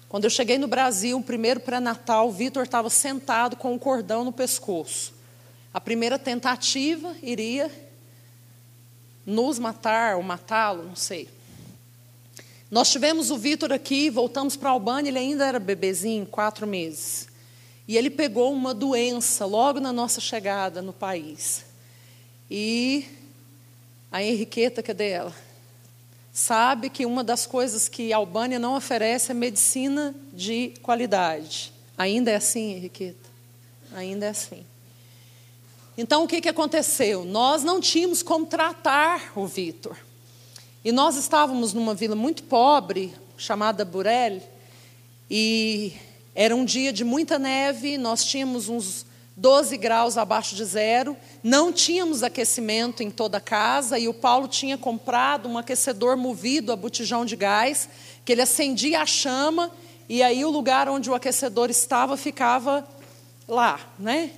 Speaker 1: Quando eu cheguei no Brasil, o primeiro pré-natal, o Vitor estava sentado com um cordão no pescoço. A primeira tentativa iria nos matar ou matá-lo, não sei. Nós tivemos o Vitor aqui, voltamos para a Albânia, ele ainda era bebezinho, quatro meses. E ele pegou uma doença logo na nossa chegada no país. E a Henriqueta, cadê ela? Sabe que uma das coisas que a Albânia não oferece é medicina de qualidade. Ainda é assim, Henriqueta? Ainda é assim. Então, o que, que aconteceu? Nós não tínhamos como tratar o Vitor. E nós estávamos numa vila muito pobre, chamada Burel, e era um dia de muita neve, nós tínhamos uns 12 graus abaixo de zero, não tínhamos aquecimento em toda a casa, e o Paulo tinha comprado um aquecedor movido a botijão de gás, que ele acendia a chama, e aí o lugar onde o aquecedor estava ficava lá, né?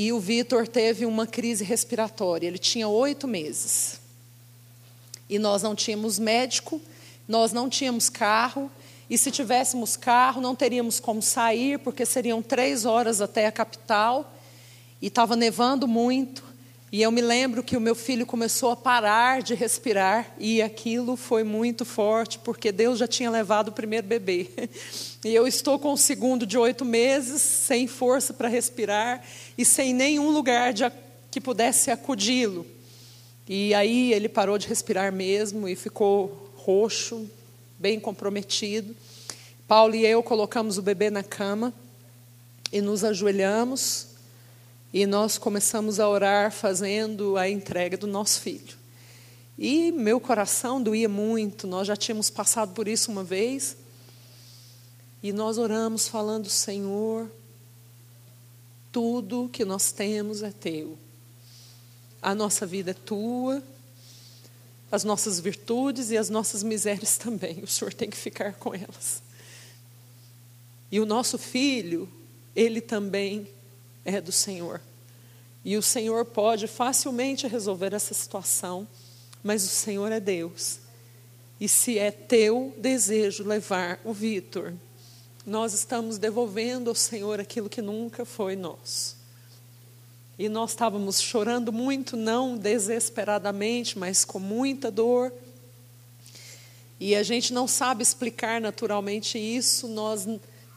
Speaker 1: E o Vitor teve uma crise respiratória, ele tinha oito meses. E nós não tínhamos médico, nós não tínhamos carro, e se tivéssemos carro, não teríamos como sair, porque seriam três horas até a capital. E estava nevando muito. E eu me lembro que o meu filho começou a parar de respirar. E aquilo foi muito forte, porque Deus já tinha levado o primeiro bebê. E eu estou com o segundo de oito meses, sem força para respirar e sem nenhum lugar de, que pudesse acudi-lo. E aí ele parou de respirar mesmo e ficou roxo, bem comprometido. Paulo e eu colocamos o bebê na cama e nos ajoelhamos e nós começamos a orar fazendo a entrega do nosso filho. E meu coração doía muito, nós já tínhamos passado por isso uma vez. E nós oramos falando, Senhor, tudo que nós temos é teu. A nossa vida é tua, as nossas virtudes e as nossas misérias também. O Senhor tem que ficar com elas. E o nosso filho, ele também é do Senhor. E o Senhor pode facilmente resolver essa situação, mas o Senhor é Deus. E se é teu desejo levar o Vitor, nós estamos devolvendo ao Senhor aquilo que nunca foi nosso. E nós estávamos chorando muito, não desesperadamente, mas com muita dor. E a gente não sabe explicar naturalmente isso, nós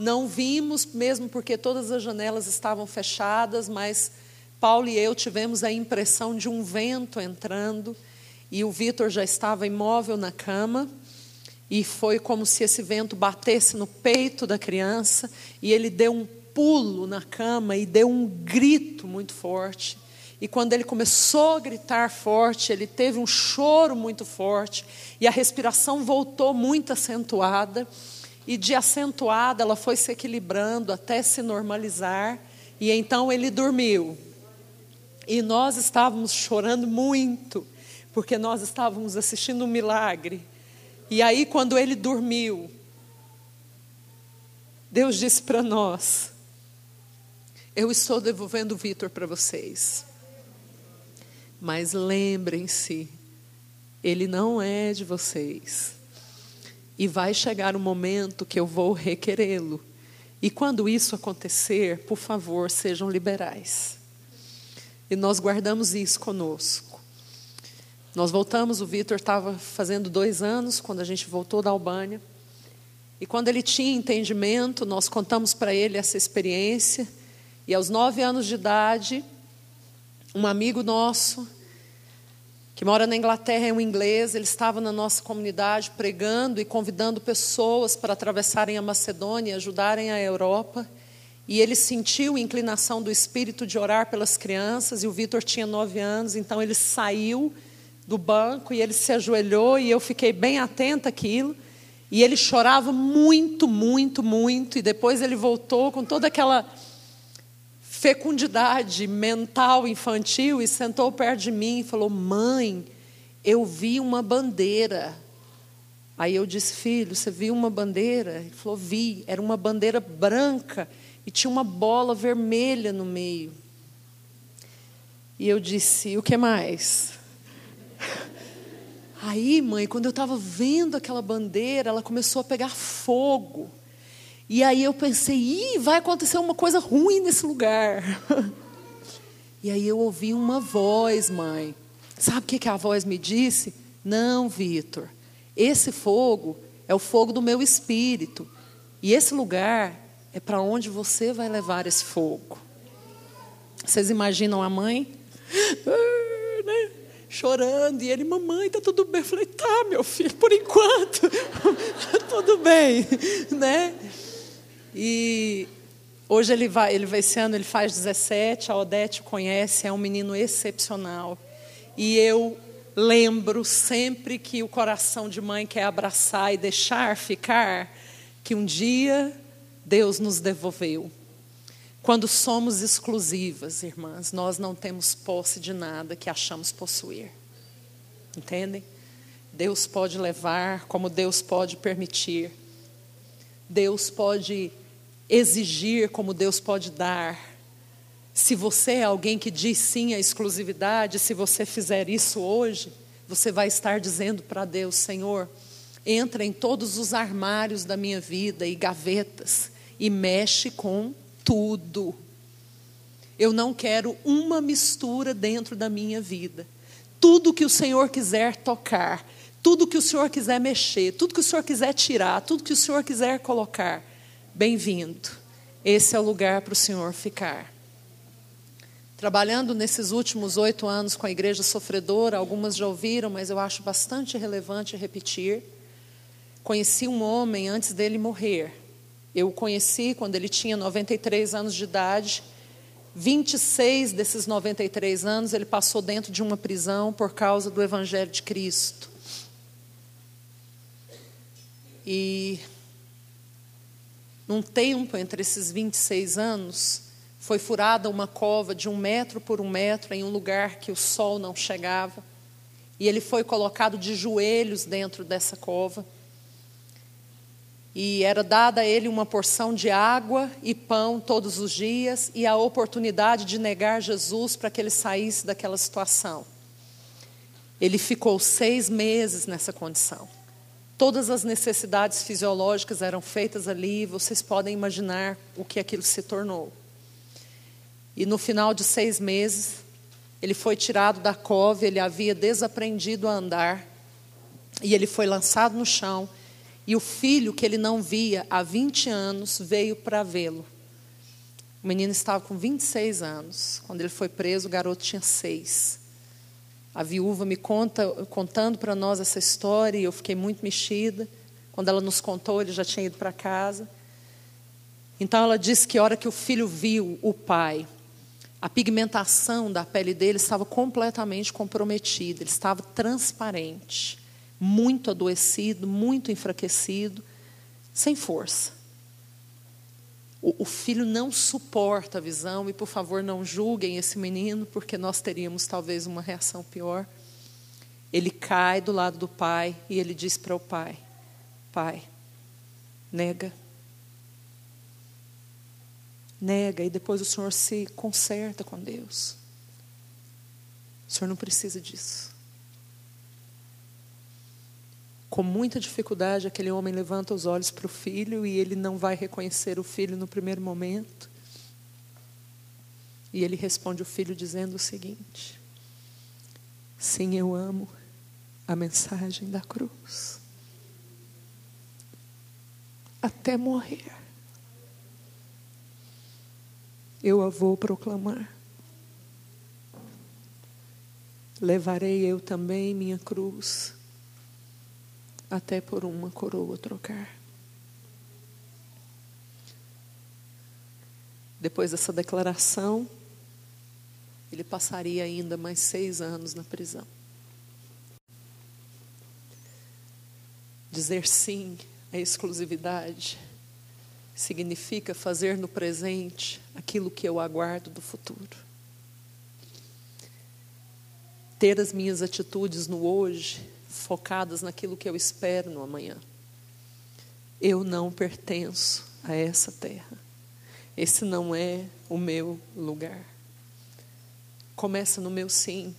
Speaker 1: não vimos, mesmo porque todas as janelas estavam fechadas, mas Paulo e eu tivemos a impressão de um vento entrando, e o Vitor já estava imóvel na cama, e foi como se esse vento batesse no peito da criança, e ele deu um pulo na cama e deu um grito muito forte. E quando ele começou a gritar forte, ele teve um choro muito forte e a respiração voltou muito acentuada. E de acentuada ela foi se equilibrando até se normalizar. E então ele dormiu. E nós estávamos chorando muito, porque nós estávamos assistindo um milagre. E aí, quando ele dormiu, Deus disse para nós: eu estou devolvendo o Vitor para vocês. Mas lembrem-se, ele não é de vocês. E vai chegar um momento que eu vou requerê-lo. E quando isso acontecer, por favor, sejam liberais. E nós guardamos isso conosco. Nós voltamos, o Vitor estava fazendo dois anos quando a gente voltou da Albânia. E quando ele tinha entendimento, nós contamos para ele essa experiência. E aos nove anos de idade, um amigo nosso, que mora na Inglaterra, é um inglês, ele estava na nossa comunidade pregando e convidando pessoas para atravessarem a Macedônia, ajudarem a Europa. E ele sentiu a inclinação do espírito de orar pelas crianças, e o Vitor tinha nove anos, então ele saiu do banco e ele se ajoelhou, e eu fiquei bem atenta àquilo. E ele chorava muito, muito, muito, e depois ele voltou com toda aquela fecundidade mental infantil e sentou perto de mim e falou: Mãe, eu vi uma bandeira. Aí eu disse: Filho, você viu uma bandeira? Ele falou: Vi. Era uma bandeira branca e tinha uma bola vermelha no meio. E eu disse: O que mais? Aí, mãe, quando eu estava vendo aquela bandeira, ela começou a pegar fogo. E aí eu pensei, Ih, vai acontecer uma coisa ruim nesse lugar. E aí eu ouvi uma voz, mãe. Sabe o que, que a voz me disse? Não, Vitor, esse fogo é o fogo do meu espírito. E esse lugar é para onde você vai levar esse fogo. Vocês imaginam a mãe? Né? Chorando, e ele, mamãe, tá tudo bem. Eu falei, tá, meu filho, por enquanto, tudo bem, né? E hoje ele vai, ele vai esse ano, ele faz 17, a Odete conhece, é um menino excepcional. E eu lembro sempre que o coração de mãe quer abraçar e deixar ficar, que um dia Deus nos devolveu. Quando somos exclusivas, irmãs, nós não temos posse de nada que achamos possuir. Entendem? Deus pode levar, como Deus pode permitir. Deus pode exigir, como Deus pode dar. Se você é alguém que diz sim à exclusividade, se você fizer isso hoje, você vai estar dizendo para Deus: Senhor, entra em todos os armários da minha vida e gavetas e mexe com tudo. Eu não quero uma mistura dentro da minha vida. Tudo que o Senhor quiser tocar, tudo que o Senhor quiser mexer, tudo que o Senhor quiser tirar, tudo que o Senhor quiser colocar, bem-vindo. Esse é o lugar para o Senhor ficar. Trabalhando nesses últimos oito anos com a igreja sofredora, algumas já ouviram, mas eu acho bastante relevante repetir. Conheci um homem antes dele morrer. Eu o conheci quando ele tinha 93 anos de idade. 26 desses 93 anos ele passou dentro de uma prisão por causa do Evangelho de Cristo. E num tempo entre esses 26 anos, foi furada uma cova de um metro por um metro em um lugar que o sol não chegava. E ele foi colocado de joelhos dentro dessa cova e era dada a ele uma porção de água e pão todos os dias e a oportunidade de negar Jesus para que ele saísse daquela situação. Ele ficou seis meses nessa condição. Todas as necessidades fisiológicas eram feitas ali, vocês podem imaginar o que aquilo se tornou. E no final de seis meses, ele foi tirado da cova, ele havia desaprendido a andar, e ele foi lançado no chão e o filho que ele não via há 20 anos veio para vê-lo. O menino estava com 26 anos. Quando ele foi preso, o garoto tinha seis. A viúva me conta, contando para nós essa história, e eu fiquei muito mexida. Quando ela nos contou, ele já tinha ido para casa. Então ela disse que a hora que o filho viu o pai, a pigmentação da pele dele estava completamente comprometida, ele estava transparente muito adoecido, muito enfraquecido, sem força. O, filho não suporta a visão, e por favor não julguem esse menino, porque nós teríamos talvez uma reação pior. Ele cai do lado do pai e ele diz para o pai: Pai, nega. Nega, e depois o senhor se conserta com Deus. O senhor não precisa disso. Com muita dificuldade, aquele homem levanta os olhos para o filho e ele não vai reconhecer o filho no primeiro momento. E ele responde o filho dizendo o seguinte: Sim, eu amo a mensagem da cruz. Até morrer. Eu a vou proclamar. Levarei eu também minha cruz até por uma coroa trocar. Depois dessa declaração, ele passaria ainda mais seis anos na prisão. Dizer sim à exclusividade significa fazer no presente aquilo que eu aguardo do futuro. Ter as minhas atitudes no hoje focadas naquilo que eu espero no amanhã. Eu não pertenço a essa terra. Esse não é o meu lugar. Começa no meu sim,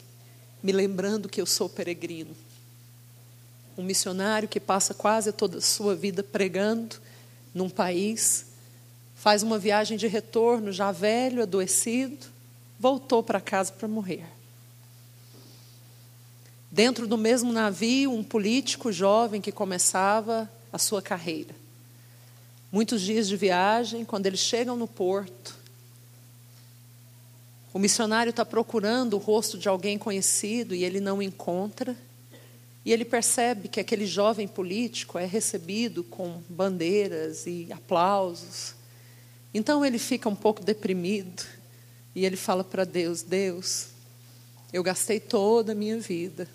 Speaker 1: me lembrando que eu sou peregrino. Um missionário que passa quase toda a sua vida pregando num país, faz uma viagem de retorno, já velho, adoecido, voltou para casa para morrer. Dentro do mesmo navio, um político jovem que começava a sua carreira. Muitos dias de viagem, quando eles chegam no porto, o missionário está procurando o rosto de alguém conhecido e ele não encontra. E ele percebe que aquele jovem político é recebido com bandeiras e aplausos. Então ele fica um pouco deprimido e ele fala para Deus: Deus, eu gastei toda a minha vida,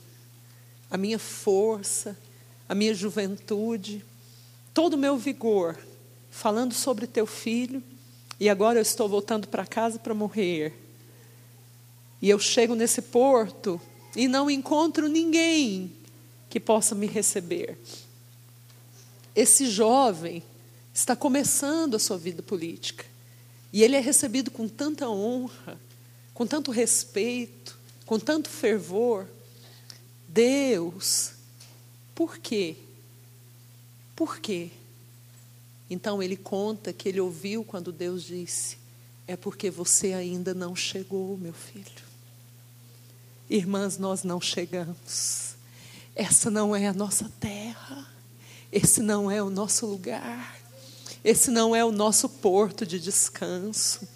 Speaker 1: a minha força, a minha juventude, todo o meu vigor, falando sobre teu filho, e agora eu estou voltando para casa para morrer. E eu chego nesse porto e não encontro ninguém que possa me receber. Esse jovem está começando a sua vida política. E ele é recebido com tanta honra, com tanto respeito, com tanto fervor. Deus, por quê? Por quê? Então ele conta que ele ouviu quando Deus disse: É porque você ainda não chegou, meu filho. Irmãs, nós não chegamos. Essa não é a nossa terra. Esse não é o nosso lugar. Esse não é o nosso porto de descanso.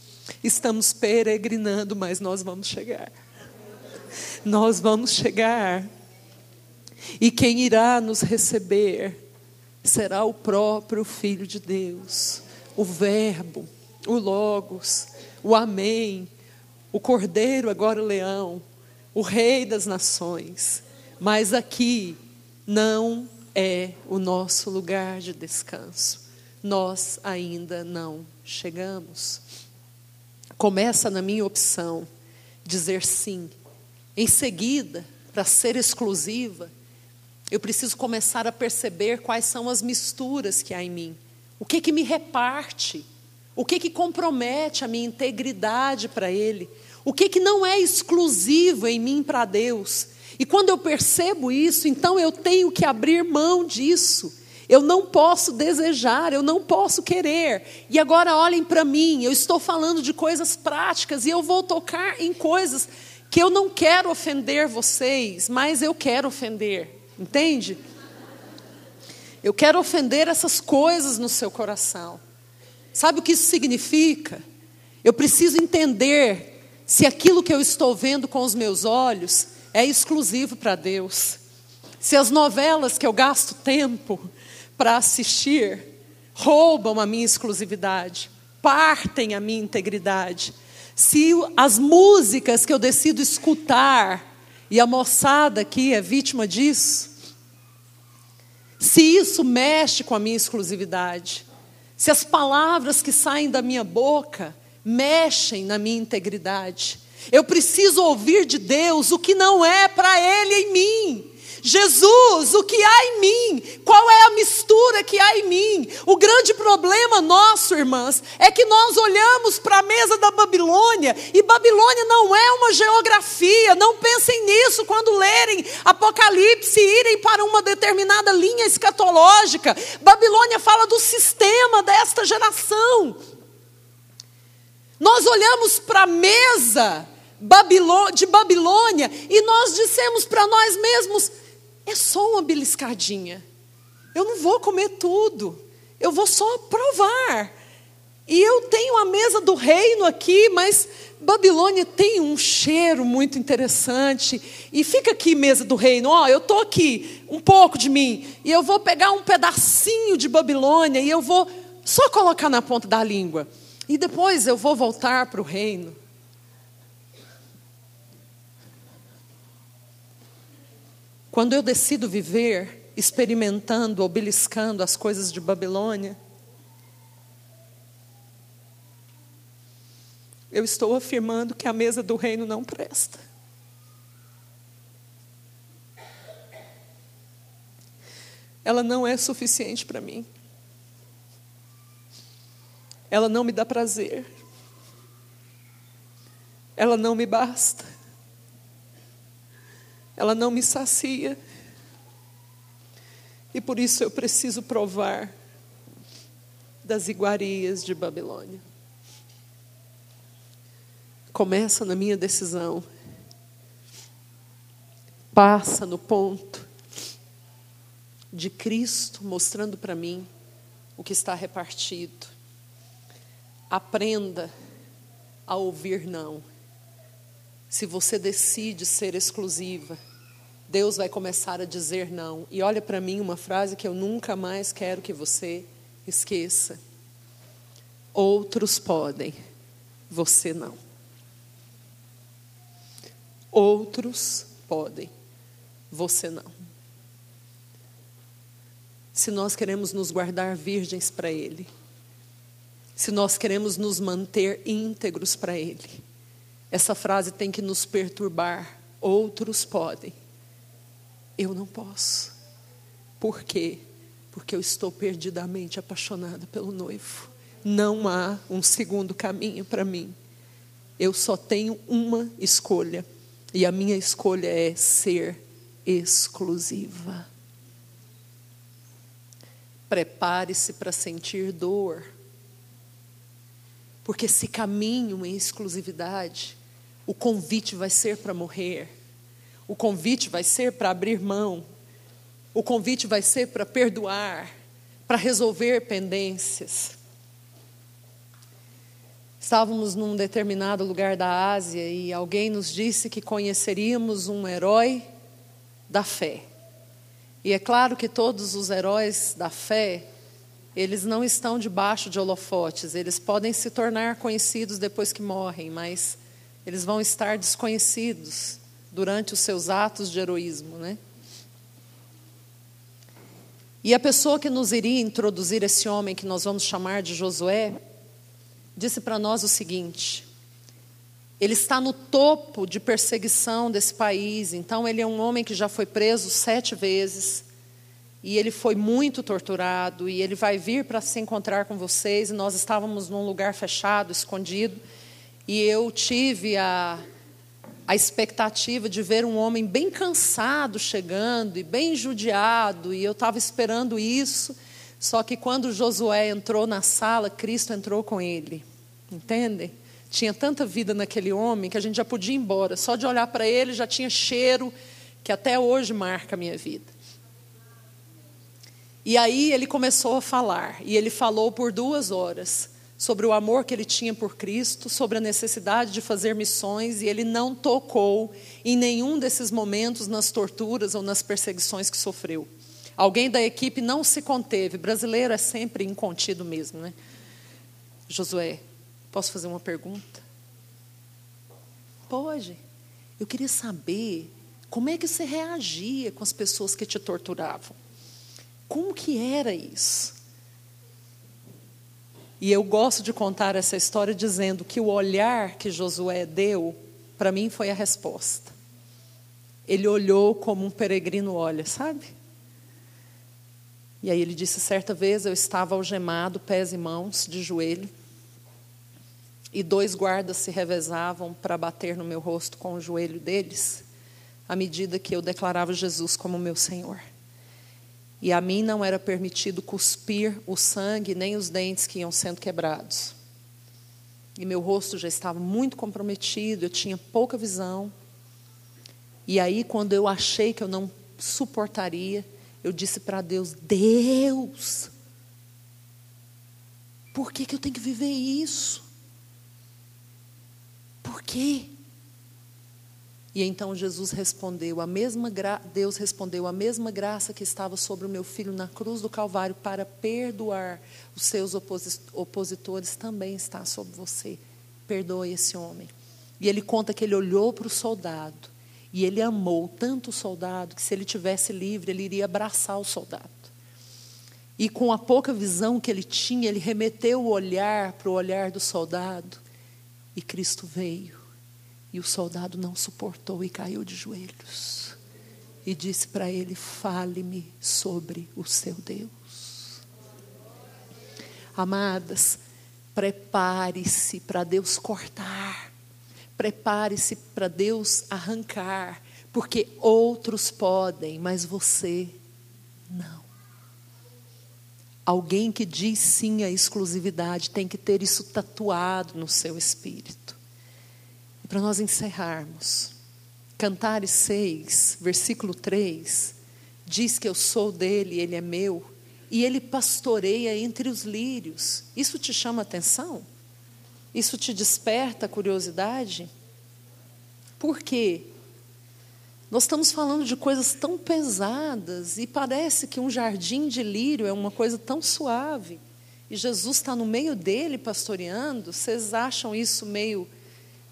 Speaker 1: Estamos peregrinando, mas nós vamos chegar. Nós vamos chegar. E quem irá nos receber será o próprio Filho de Deus, o Verbo, o Logos, o Amém, o Cordeiro, agora o Leão, o Rei das Nações. Mas aqui não é o nosso lugar de descanso. Nós ainda não chegamos. Começa na minha opção dizer sim. Em seguida, para ser exclusiva, eu preciso começar a perceber quais são as misturas que há em mim. O que que me reparte? O que que compromete a minha integridade para Ele? O que, que não é exclusivo em mim para Deus? E quando eu percebo isso, então eu tenho que abrir mão disso. Eu não posso desejar, eu não posso querer. E agora olhem para mim, eu estou falando de coisas práticas e eu vou tocar em coisas que eu não quero ofender vocês, mas eu quero ofender. Entende? Eu quero ofender essas coisas no seu coração. Sabe o que isso significa? Eu preciso entender se aquilo que eu estou vendo com os meus olhos é exclusivo para Deus, se as novelas que eu gasto tempo para assistir roubam a minha exclusividade, partem a minha integridade, se as músicas que eu decido escutar, e a moçada aqui é vítima disso, se isso mexe com a minha exclusividade, se as palavras que saem da minha boca mexem na minha integridade. Eu preciso ouvir de Deus o que não é para Ele em mim. Jesus, o que há em mim? Qual é a mistura que há em mim? O grande problema nosso, irmãs, é que nós olhamos para a mesa da Babilônia e Babilônia não é uma geografia. Não pensem nisso quando lerem Apocalipse e irem para uma determinada linha escatológica. Babilônia fala do sistema desta geração. Nós olhamos para a mesa de Babilônia e nós dissemos para nós mesmos: é só uma beliscadinha. Eu não vou comer tudo. Eu vou só provar. E eu tenho a mesa do reino aqui, mas Babilônia tem um cheiro muito interessante. E fica aqui, mesa do reino, ó, eu estou aqui, um pouco de mim. E eu vou pegar um pedacinho de Babilônia e eu vou só colocar na ponta da língua. E depois eu vou voltar para o reino. Quando eu decido viver experimentando ou beliscando as coisas de Babilônia, eu estou afirmando que a mesa do reino não presta. Ela não é suficiente para mim. Ela não me dá prazer, ela não me basta, ela não me sacia, e por isso eu preciso provar das iguarias de Babilônia. Começa na minha decisão, passa no ponto de Cristo mostrando para mim o que está repartido. Aprenda a ouvir não. Se você decide ser exclusiva, Deus vai começar a dizer não. E olha para mim uma frase que eu nunca mais quero que você esqueça. Outros podem, você não. Outros podem, você não. Se nós queremos nos guardar virgens para Ele, se nós queremos nos manter íntegros para Ele, essa frase tem que nos perturbar. Outros podem, eu não posso. Por quê? Porque eu estou perdidamente apaixonada pelo noivo. Não há um segundo caminho para mim. Eu só tenho uma escolha. E a minha escolha é ser exclusiva. Prepare-se para sentir dor. Porque se caminho em exclusividade, o convite vai ser para morrer. O convite vai ser para abrir mão. O convite vai ser para perdoar, para resolver pendências. Estávamos num determinado lugar da Ásia e alguém nos disse que conheceríamos um herói da fé. E é claro que todos os heróis da fé, eles não estão debaixo de holofotes, eles podem se tornar conhecidos depois que morrem, mas eles vão estar desconhecidos durante os seus atos de heroísmo, né? E a pessoa que nos iria introduzir esse homem que nós vamos chamar de Josué, disse para nós o seguinte: ele está no topo de perseguição desse país, então ele é um homem que já foi preso sete vezes, e ele foi muito torturado, e ele vai vir para se encontrar com vocês, e nós estávamos num lugar fechado, escondido, e eu tive a, a expectativa de ver um homem bem cansado chegando e bem judiado, e eu estava esperando isso. Só que quando Josué entrou na sala, Cristo entrou com ele. Entendem? Tinha tanta vida naquele homem que a gente já podia ir embora. Só de olhar para ele já tinha cheiro que até hoje marca a minha vida. E aí ele começou a falar, e ele falou por duas horas sobre o amor que ele tinha por Cristo, sobre a necessidade de fazer missões, e ele não tocou em nenhum desses momentos nas torturas ou nas perseguições que sofreu. Alguém da equipe não se conteve, brasileiro é sempre incontido mesmo, né? Josué, posso fazer uma pergunta? Pode. Eu queria saber como é que você reagia com as pessoas que te torturavam. Como que era isso? E eu gosto de contar essa história dizendo que o olhar que Josué deu, para mim, foi a resposta. Ele olhou como um peregrino olha, sabe? E aí ele disse: certa vez eu estava algemado, pés e mãos, de joelho, e dois guardas se revezavam para bater no meu rosto com o joelho deles, à medida que eu declarava Jesus como meu Senhor. E a mim não era permitido cuspir o sangue nem os dentes que iam sendo quebrados. E meu rosto já estava muito comprometido, eu tinha pouca visão. E aí, quando eu achei que eu não suportaria, eu disse para Deus: Deus, por que, que eu tenho que viver isso? Por quê? E então Jesus respondeu, a mesma gra... Deus respondeu, a mesma graça que estava sobre o meu filho na cruz do Calvário para perdoar os seus opositores também está sobre você. Perdoe esse homem. E ele conta que ele olhou para o soldado e ele amou tanto o soldado que se ele tivesse livre, ele iria abraçar o soldado. E com a pouca visão que ele tinha, ele remeteu o olhar para o olhar do soldado e Cristo veio e o soldado não suportou e caiu de joelhos. E disse para ele: Fale-me sobre o seu Deus. Amadas, prepare-se para Deus cortar. Prepare-se para Deus arrancar. Porque outros podem, mas você não. Alguém que diz sim à exclusividade tem que ter isso tatuado no seu espírito para nós encerrarmos. Cantares 6, versículo 3, diz que eu sou dele, ele é meu, e ele pastoreia entre os lírios. Isso te chama atenção? Isso te desperta curiosidade? Por quê? Nós estamos falando de coisas tão pesadas e parece que um jardim de lírio é uma coisa tão suave. E Jesus está no meio dele pastoreando. Vocês acham isso meio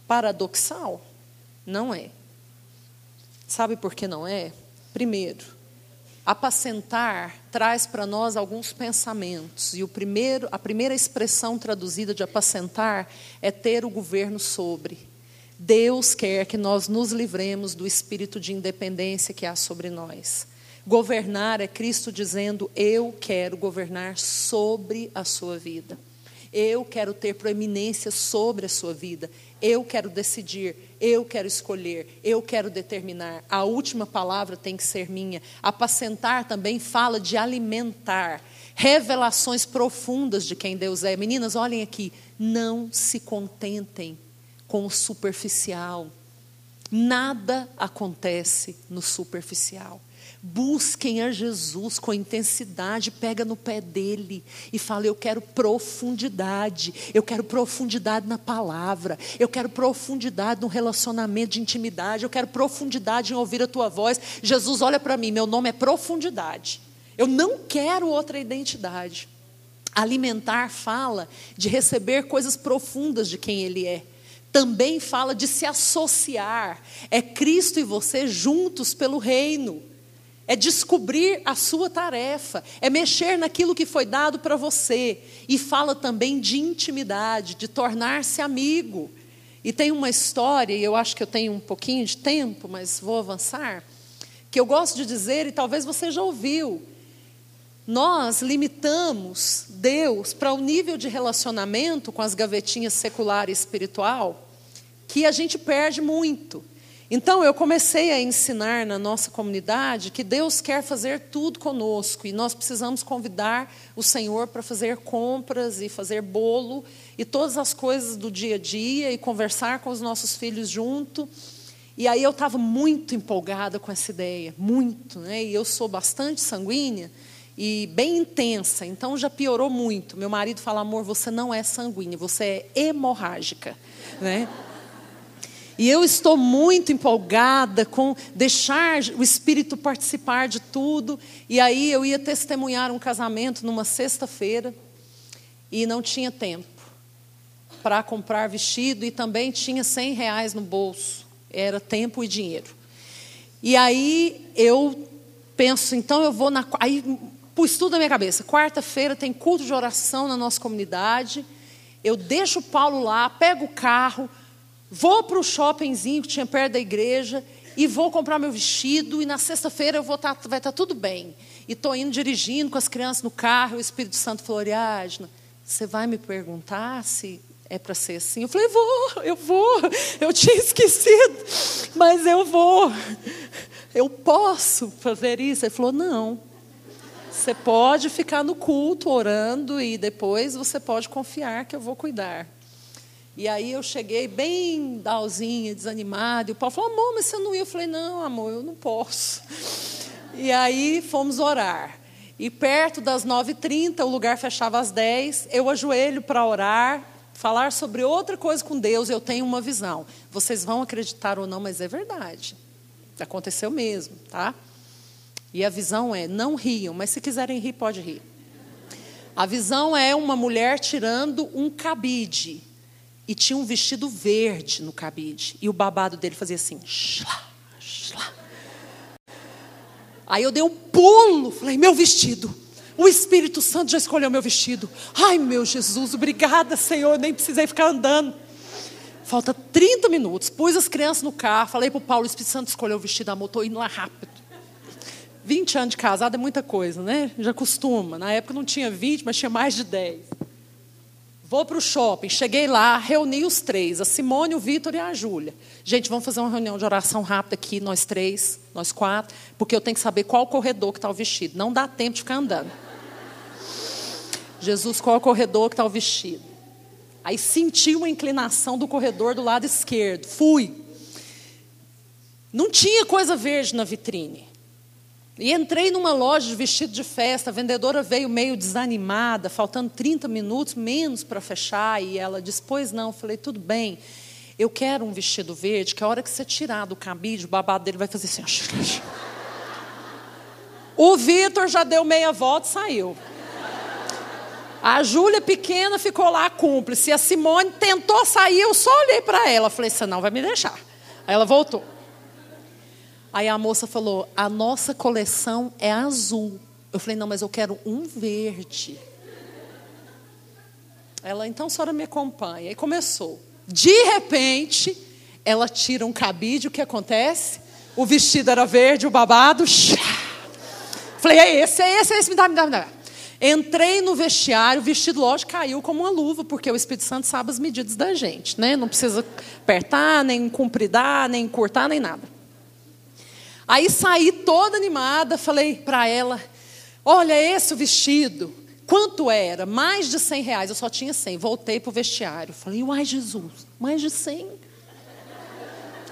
Speaker 1: paradoxal? Não é. Sabe por que não é? Primeiro, apacentar traz para nós alguns pensamentos. E o primeiro, a primeira expressão traduzida de apacentar é ter o governo sobre. Deus quer que nós nos livremos do espírito de independência que há sobre nós. Governar é Cristo dizendo: Eu quero governar sobre a sua vida. Eu quero ter proeminência sobre a sua vida. Eu quero decidir, eu quero escolher, eu quero determinar. A última palavra tem que ser minha. Apacentar também fala de alimentar, revelações profundas de quem Deus é. Meninas, olhem aqui, não se contentem com o superficial. Nada acontece no superficial. Busquem a Jesus com intensidade, pega no pé dele e fala: Eu quero profundidade, eu quero profundidade na palavra, eu quero profundidade no relacionamento de intimidade, eu quero profundidade em ouvir a tua voz. Jesus, olha para mim, meu nome é profundidade. Eu não quero outra identidade. Alimentar fala de receber coisas profundas de quem ele é também fala de se associar. É Cristo e você juntos pelo reino. É descobrir a sua tarefa, é mexer naquilo que foi dado para você. E fala também de intimidade, de tornar-se amigo. E tem uma história, e eu acho que eu tenho um pouquinho de tempo, mas vou avançar, que eu gosto de dizer, e talvez você já ouviu. Nós limitamos Deus para o um nível de relacionamento com as gavetinhas secular e espiritual que a gente perde muito. Então, eu comecei a ensinar na nossa comunidade que Deus quer fazer tudo conosco e nós precisamos convidar o Senhor para fazer compras e fazer bolo e todas as coisas do dia a dia e conversar com os nossos filhos junto. E aí eu estava muito empolgada com essa ideia, muito, né? E eu sou bastante sanguínea e bem intensa, então já piorou muito. Meu marido fala: "Amor, você não é sanguínea, você é hemorrágica", né? E eu estou muito empolgada com deixar o Espírito participar de tudo. E aí eu ia testemunhar um casamento numa sexta-feira e não tinha tempo para comprar vestido e também tinha 100 reais no bolso. Era tempo e dinheiro. E aí eu penso, então eu vou na. Aí pus tudo na minha cabeça. Quarta-feira tem culto de oração na nossa comunidade. Eu deixo o Paulo lá, pego o carro, Vou para o shoppingzinho que tinha perto da igreja e vou comprar meu vestido e na sexta-feira tá, vai estar tá tudo bem. E estou indo dirigindo com as crianças no carro, o Espírito Santo falou, você vai me perguntar se é para ser assim? Eu falei, vou, eu vou. Eu tinha esquecido, mas eu vou. Eu posso fazer isso? Ele falou, não. Você pode ficar no culto orando e depois você pode confiar que eu vou cuidar. E aí eu cheguei bem dalzinha, desanimada, e o Paulo falou, amor, mas você não ia? Eu falei, não, amor, eu não posso. E aí fomos orar. E perto das 9h30, o lugar fechava às 10 eu ajoelho para orar, falar sobre outra coisa com Deus, eu tenho uma visão. Vocês vão acreditar ou não, mas é verdade. Aconteceu mesmo, tá? E a visão é: não riam, mas se quiserem rir, pode rir. A visão é uma mulher tirando um cabide e tinha um vestido verde no cabide. E o babado dele fazia assim. Xlá, xlá. Aí eu dei um pulo, falei, meu vestido. O Espírito Santo já escolheu meu vestido. Ai, meu Jesus, obrigada, Senhor, nem precisei ficar andando. Falta 30 minutos. Pus as crianças no carro, falei para o Paulo, o Espírito Santo escolheu o vestido, amor, estou indo lá rápido. 20 anos de casado é muita coisa, né? Já costuma. Na época não tinha 20, mas tinha mais de 10. Vou para o shopping, cheguei lá, reuni os três, a Simone, o Vitor e a Júlia. Gente, vamos fazer uma reunião de oração rápida aqui, nós três, nós quatro, porque eu tenho que saber qual corredor que está o vestido. Não dá tempo de ficar andando. Jesus, qual é corredor que está o vestido? Aí senti uma inclinação do corredor do lado esquerdo. Fui. Não tinha coisa verde na vitrine. E entrei numa loja de vestido de festa, a vendedora veio meio desanimada, faltando 30 minutos, menos para fechar, e ela disse: Pois não. Eu falei: Tudo bem, eu quero um vestido verde, que a hora que você tirar do cabide, o babado dele vai fazer assim. O Vitor já deu meia volta e saiu. A Júlia pequena ficou lá cúmplice. A Simone tentou sair, eu só olhei para ela. Falei: Você não vai me deixar. Aí ela voltou. Aí a moça falou: a nossa coleção é azul. Eu falei: não, mas eu quero um verde. Ela, então a senhora me acompanha. E começou. De repente, ela tira um cabide, o que acontece? O vestido era verde, o babado. Falei: é esse, é esse, é esse, me dá, me dá, me dá. Entrei no vestiário, o vestido, lógico, caiu como uma luva, porque o Espírito Santo sabe as medidas da gente, né? Não precisa apertar, nem compridar, nem cortar, nem nada. Aí saí toda animada, falei para ela: Olha, esse o vestido. Quanto era? Mais de 100 reais. Eu só tinha 100. Voltei para o vestiário. Falei: Uai, Jesus, mais de 100.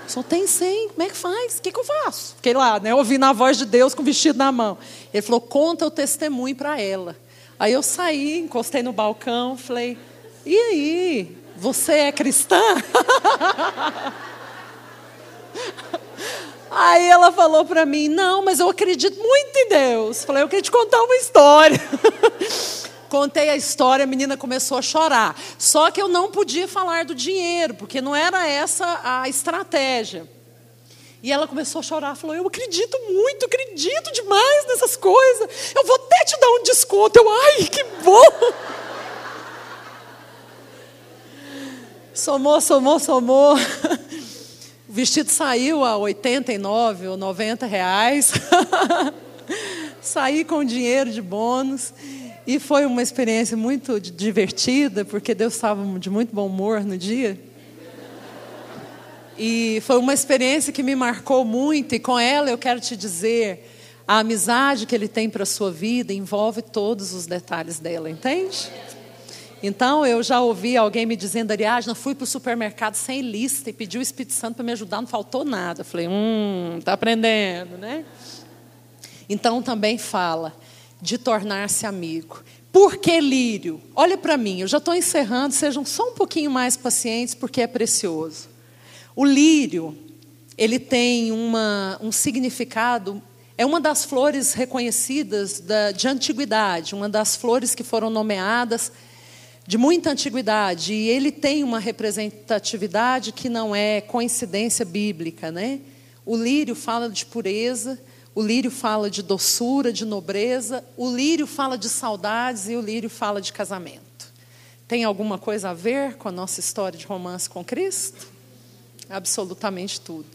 Speaker 1: Só tem 100. Como é que faz? O que, que eu faço? Fiquei lá, né, ouvindo a voz de Deus com o vestido na mão. Ele falou: Conta o testemunho para ela. Aí eu saí, encostei no balcão, falei: E aí? Você é cristã? Aí ela falou para mim: Não, mas eu acredito muito em Deus. Falei: Eu queria te contar uma história. Contei a história, a menina começou a chorar. Só que eu não podia falar do dinheiro, porque não era essa a estratégia. E ela começou a chorar, falou: Eu acredito muito, acredito demais nessas coisas. Eu vou até te dar um desconto. Eu, ai, que bom! Somou, somou, somou. O vestido saiu a 89 ou 90 reais. Saí com dinheiro de bônus. E foi uma experiência muito divertida, porque Deus estava de muito bom humor no dia. E foi uma experiência que me marcou muito, e com ela eu quero te dizer: a amizade que ele tem para a sua vida envolve todos os detalhes dela, entende? Então, eu já ouvi alguém me dizendo, Ariadna, fui para o supermercado sem lista e pedi o Espírito Santo para me ajudar, não faltou nada. Eu falei, hum, está aprendendo, né? Então, também fala de tornar-se amigo. Por que lírio? Olha para mim, eu já estou encerrando, sejam só um pouquinho mais pacientes, porque é precioso. O lírio, ele tem uma, um significado, é uma das flores reconhecidas da, de antiguidade, uma das flores que foram nomeadas de muita antiguidade e ele tem uma representatividade que não é coincidência bíblica, né? O lírio fala de pureza, o lírio fala de doçura, de nobreza, o lírio fala de saudades e o lírio fala de casamento. Tem alguma coisa a ver com a nossa história de romance com Cristo? Absolutamente tudo.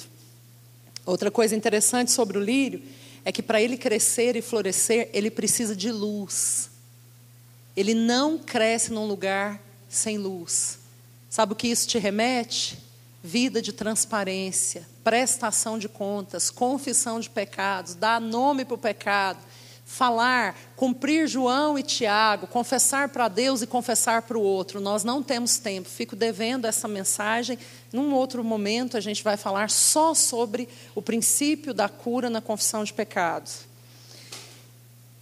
Speaker 1: Outra coisa interessante sobre o lírio é que para ele crescer e florescer, ele precisa de luz. Ele não cresce num lugar sem luz. Sabe o que isso te remete? Vida de transparência, prestação de contas, confissão de pecados, dar nome para o pecado, falar, cumprir João e Tiago, confessar para Deus e confessar para o outro. Nós não temos tempo, fico devendo essa mensagem. Num outro momento, a gente vai falar só sobre o princípio da cura na confissão de pecados.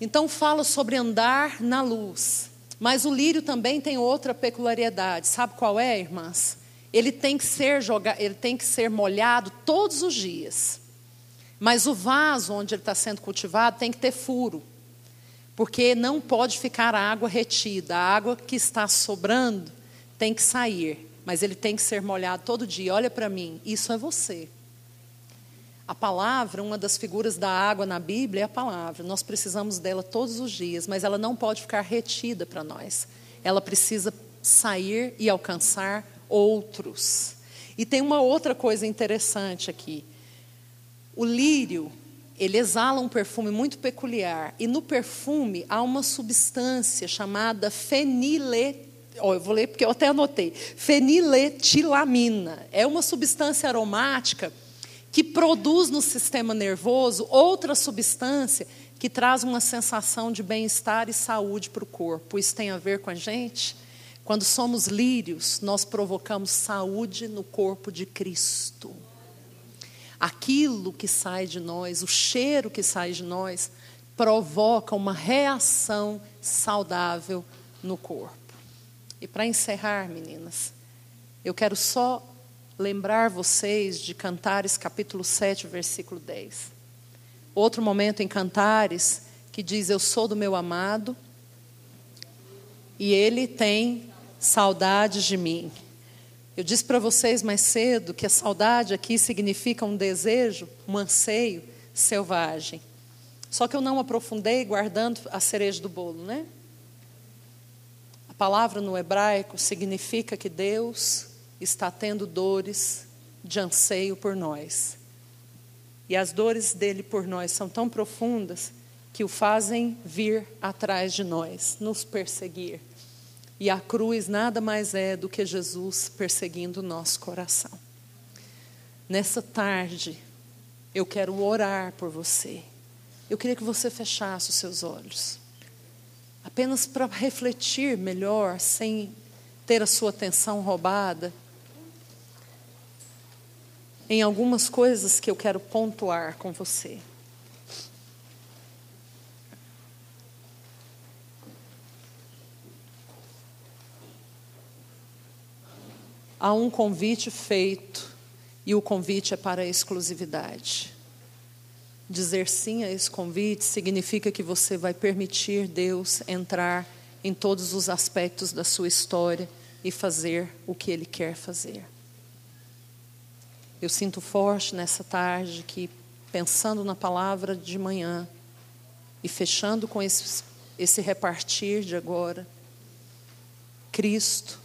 Speaker 1: Então fala sobre andar na luz. Mas o lírio também tem outra peculiaridade. Sabe qual é, irmãs? Ele tem que ser ele tem que ser molhado todos os dias. Mas o vaso onde ele está sendo cultivado tem que ter furo. Porque não pode ficar a água retida. A água que está sobrando tem que sair. Mas ele tem que ser molhado todo dia. Olha para mim, isso é você. A palavra, uma das figuras da água na Bíblia é a palavra. Nós precisamos dela todos os dias, mas ela não pode ficar retida para nós. Ela precisa sair e alcançar outros. E tem uma outra coisa interessante aqui. O lírio, ele exala um perfume muito peculiar. E no perfume há uma substância chamada fenile Oh, eu vou ler porque eu até anotei. Feniletilamina. É uma substância aromática que produz no sistema nervoso outra substância que traz uma sensação de bem-estar e saúde para o corpo. Isso tem a ver com a gente? Quando somos lírios, nós provocamos saúde no corpo de Cristo. aquilo que sai de nós, o cheiro que sai de nós, provoca uma reação saudável no corpo. E para encerrar, meninas, eu quero só lembrar vocês de Cantares capítulo 7, versículo 10. Outro momento em Cantares que diz: Eu sou do meu amado e ele tem saudades de mim. Eu disse para vocês mais cedo que a saudade aqui significa um desejo, um anseio selvagem. Só que eu não aprofundei guardando a cereja do bolo, né? A palavra no hebraico significa que Deus está tendo dores de anseio por nós. E as dores dele por nós são tão profundas que o fazem vir atrás de nós, nos perseguir. E a cruz nada mais é do que Jesus perseguindo o nosso coração. Nessa tarde, eu quero orar por você. Eu queria que você fechasse os seus olhos. Apenas para refletir melhor, sem ter a sua atenção roubada, em algumas coisas que eu quero pontuar com você. há um convite feito e o convite é para a exclusividade. Dizer sim a esse convite significa que você vai permitir Deus entrar em todos os aspectos da sua história e fazer o que Ele quer fazer. Eu sinto forte nessa tarde que, pensando na palavra de manhã e fechando com esse, esse repartir de agora, Cristo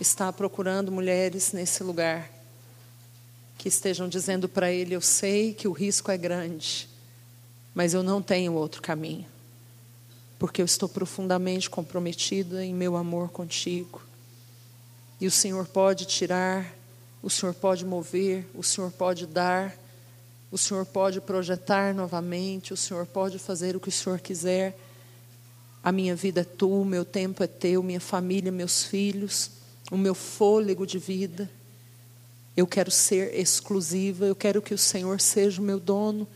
Speaker 1: está procurando mulheres nesse lugar que estejam dizendo para ele: Eu sei que o risco é grande, mas eu não tenho outro caminho, porque eu estou profundamente comprometida em meu amor contigo. E o Senhor pode tirar, o Senhor pode mover, o Senhor pode dar, o Senhor pode projetar novamente, o Senhor pode fazer o que o Senhor quiser. A minha vida é tua, meu tempo é teu, minha família, meus filhos o meu fôlego de vida. Eu quero ser exclusiva, eu quero que o Senhor seja o meu dono.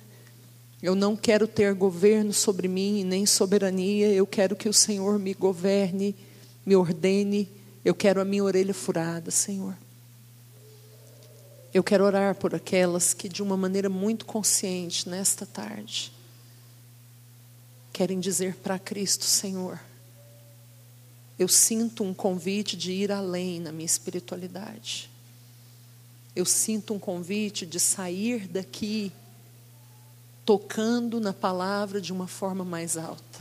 Speaker 1: Eu não quero ter governo sobre mim, nem soberania, eu quero que o Senhor me governe, me ordene. Eu quero a minha orelha furada, Senhor. Eu quero orar por aquelas que, de uma maneira muito consciente, nesta tarde, querem dizer para Cristo, Senhor, eu sinto um convite de ir além na minha espiritualidade. Eu sinto um convite de sair daqui tocando na palavra de uma forma mais alta.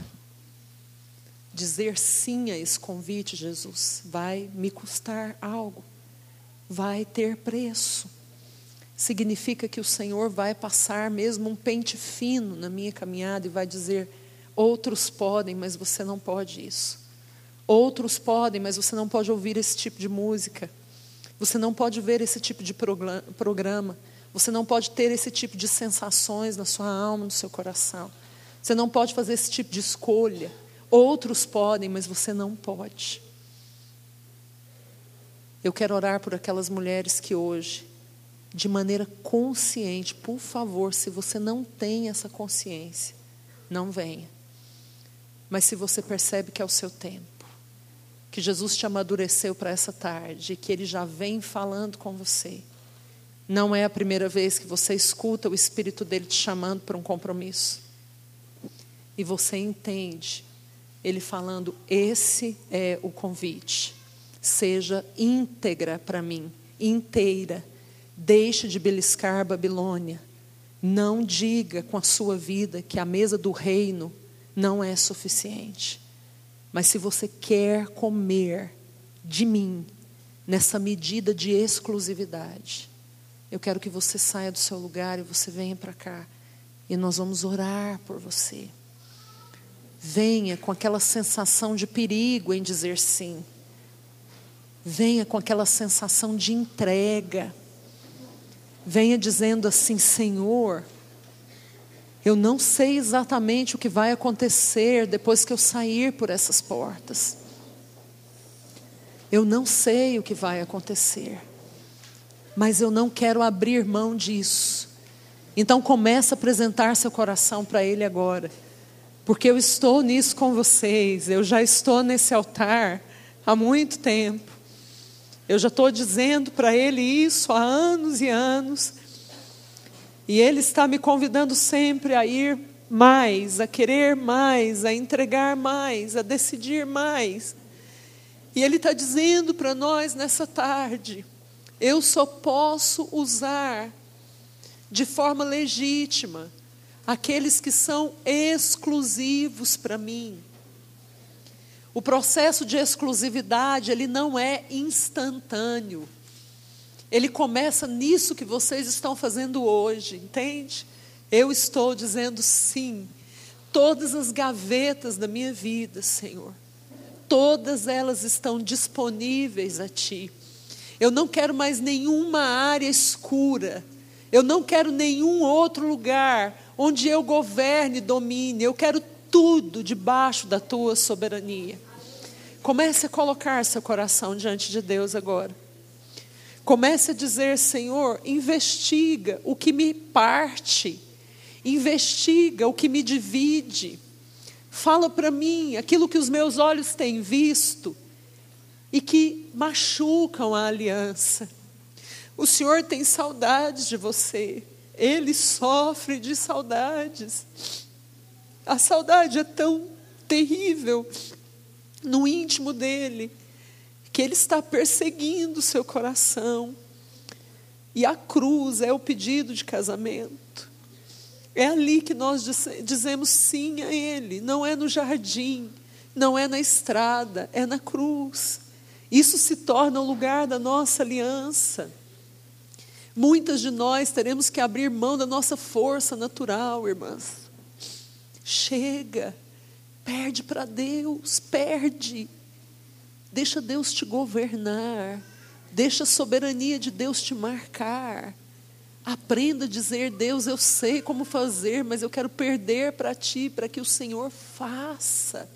Speaker 1: Dizer sim a esse convite, Jesus, vai me custar algo, vai ter preço. Significa que o Senhor vai passar mesmo um pente fino na minha caminhada e vai dizer: outros podem, mas você não pode isso. Outros podem, mas você não pode ouvir esse tipo de música. Você não pode ver esse tipo de programa. Você não pode ter esse tipo de sensações na sua alma, no seu coração. Você não pode fazer esse tipo de escolha. Outros podem, mas você não pode. Eu quero orar por aquelas mulheres que hoje, de maneira consciente, por favor, se você não tem essa consciência, não venha. Mas se você percebe que é o seu tempo, que Jesus te amadureceu para essa tarde, que Ele já vem falando com você. Não é a primeira vez que você escuta o Espírito dele te chamando para um compromisso. E você entende Ele falando: esse é o convite. Seja íntegra para mim, inteira. Deixe de beliscar Babilônia. Não diga com a sua vida que a mesa do reino não é suficiente. Mas se você quer comer de mim, nessa medida de exclusividade, eu quero que você saia do seu lugar e você venha para cá. E nós vamos orar por você. Venha com aquela sensação de perigo em dizer sim. Venha com aquela sensação de entrega. Venha dizendo assim: Senhor, eu não sei exatamente o que vai acontecer depois que eu sair por essas portas. Eu não sei o que vai acontecer. Mas eu não quero abrir mão disso. Então comece a apresentar seu coração para Ele agora. Porque eu estou nisso com vocês, eu já estou nesse altar há muito tempo. Eu já estou dizendo para Ele isso há anos e anos. E Ele está me convidando sempre a ir mais, a querer mais, a entregar mais, a decidir mais. E Ele está dizendo para nós nessa tarde: eu só posso usar de forma legítima aqueles que são exclusivos para mim. O processo de exclusividade, ele não é instantâneo. Ele começa nisso que vocês estão fazendo hoje, entende? Eu estou dizendo sim. Todas as gavetas da minha vida, Senhor, todas elas estão disponíveis a Ti. Eu não quero mais nenhuma área escura eu não quero nenhum outro lugar onde eu governe, domine. Eu quero tudo debaixo da tua soberania. Comece a colocar seu coração diante de Deus agora. Comece a dizer, Senhor, investiga o que me parte, investiga o que me divide. Fala para mim aquilo que os meus olhos têm visto e que machucam a aliança. O Senhor tem saudades de você. Ele sofre de saudades. A saudade é tão terrível no íntimo dele que ele está perseguindo o seu coração. E a cruz é o pedido de casamento. É ali que nós dizemos sim a Ele. Não é no jardim, não é na estrada, é na cruz. Isso se torna o lugar da nossa aliança. Muitas de nós teremos que abrir mão da nossa força natural, irmãs. Chega, perde para Deus, perde. Deixa Deus te governar, deixa a soberania de Deus te marcar. Aprenda a dizer: Deus, eu sei como fazer, mas eu quero perder para ti, para que o Senhor faça.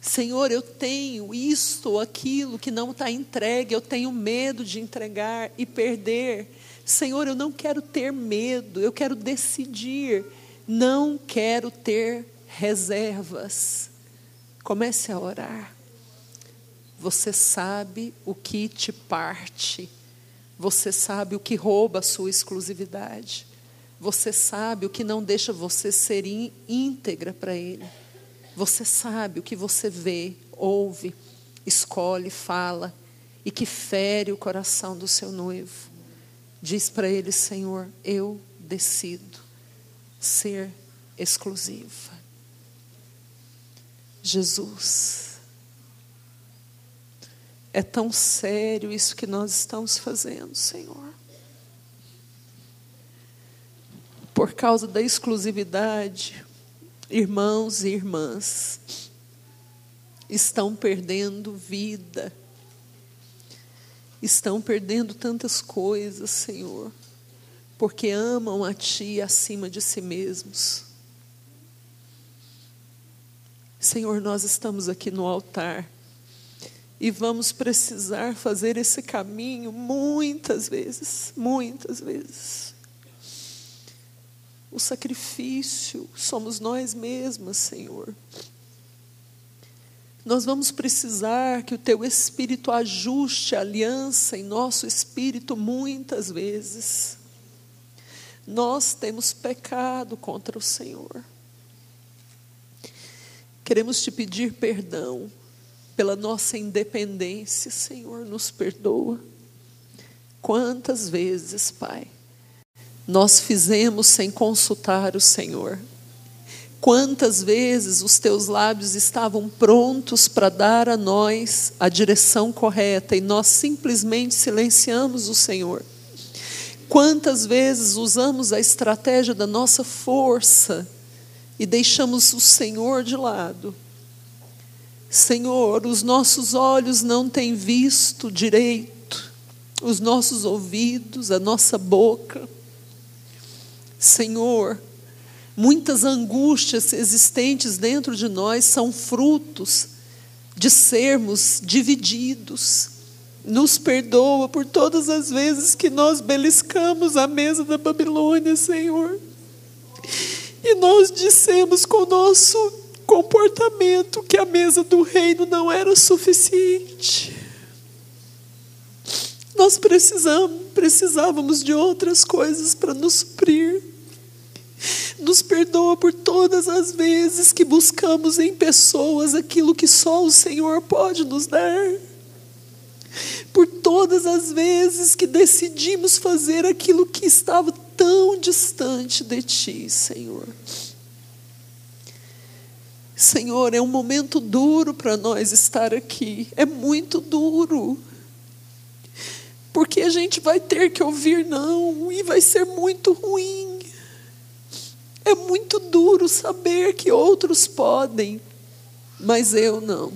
Speaker 1: Senhor, eu tenho isto ou aquilo que não está entregue, eu tenho medo de entregar e perder. Senhor, eu não quero ter medo, eu quero decidir, não quero ter reservas. Comece a orar. Você sabe o que te parte, você sabe o que rouba a sua exclusividade, você sabe o que não deixa você ser íntegra para Ele. Você sabe o que você vê, ouve, escolhe, fala e que fere o coração do seu noivo. Diz para ele, Senhor, eu decido ser exclusiva. Jesus, é tão sério isso que nós estamos fazendo, Senhor. Por causa da exclusividade, irmãos e irmãs estão perdendo vida, estão perdendo tantas coisas, Senhor, porque amam a Ti acima de si mesmos. Senhor, nós estamos aqui no altar e vamos precisar fazer esse caminho muitas vezes, muitas vezes. O sacrifício somos nós mesmas, Senhor. Nós vamos precisar que o Teu Espírito ajuste a aliança em nosso espírito muitas vezes. Nós temos pecado contra o Senhor. Queremos te pedir perdão pela nossa independência, Senhor, nos perdoa. Quantas vezes, Pai, nós fizemos sem consultar o Senhor. Quantas vezes os teus lábios estavam prontos para dar a nós a direção correta e nós simplesmente silenciamos o Senhor? Quantas vezes usamos a estratégia da nossa força e deixamos o Senhor de lado? Senhor, os nossos olhos não têm visto direito, os nossos ouvidos, a nossa boca Senhor, muitas angústias existentes dentro de nós são frutos de sermos divididos,
Speaker 2: Nos perdoa por todas as vezes que nós beliscamos a mesa da Babilônia, Senhor. E nós dissemos com o nosso comportamento que a mesa do reino não era suficiente. Nós precisamos, precisávamos de outras coisas para nos suprir. Nos perdoa por todas as vezes que buscamos em pessoas aquilo que só o Senhor pode nos dar. Por todas as vezes que decidimos fazer aquilo que estava tão distante de Ti, Senhor. Senhor, é um momento duro para nós estar aqui, é muito duro. Porque a gente vai ter que ouvir não e vai ser muito ruim. É muito duro saber que outros podem, mas eu não.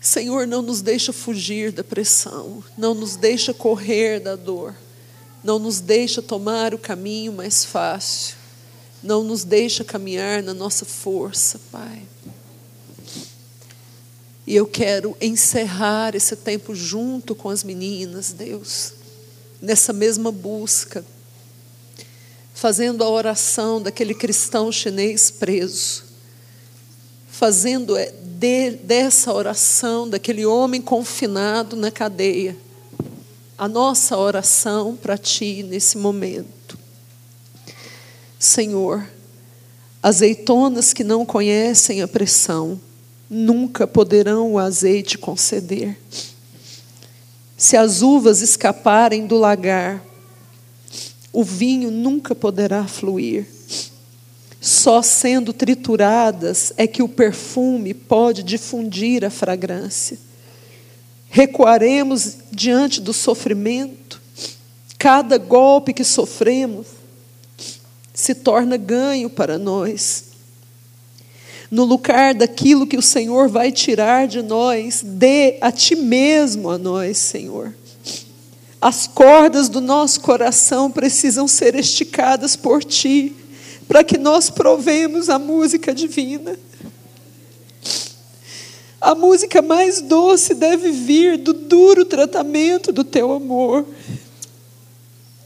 Speaker 2: Senhor, não nos deixa fugir da pressão, não nos deixa correr da dor, não nos deixa tomar o caminho mais fácil, não nos deixa caminhar na nossa força, Pai. E eu quero encerrar esse tempo junto com as meninas, Deus, nessa mesma busca, fazendo a oração daquele cristão chinês preso, fazendo é, de, dessa oração, daquele homem confinado na cadeia, a nossa oração para Ti nesse momento. Senhor, azeitonas que não conhecem a pressão, nunca poderão o azeite conceder. Se as uvas escaparem do lagar, o vinho nunca poderá fluir. Só sendo trituradas é que o perfume pode difundir a fragrância. Recuaremos diante do sofrimento. Cada golpe que sofremos se torna ganho para nós no lugar daquilo que o Senhor vai tirar de nós, dê a Ti mesmo a nós, Senhor. As cordas do nosso coração precisam ser esticadas por Ti, para que nós provemos a música divina. A música mais doce deve vir do duro tratamento do Teu amor.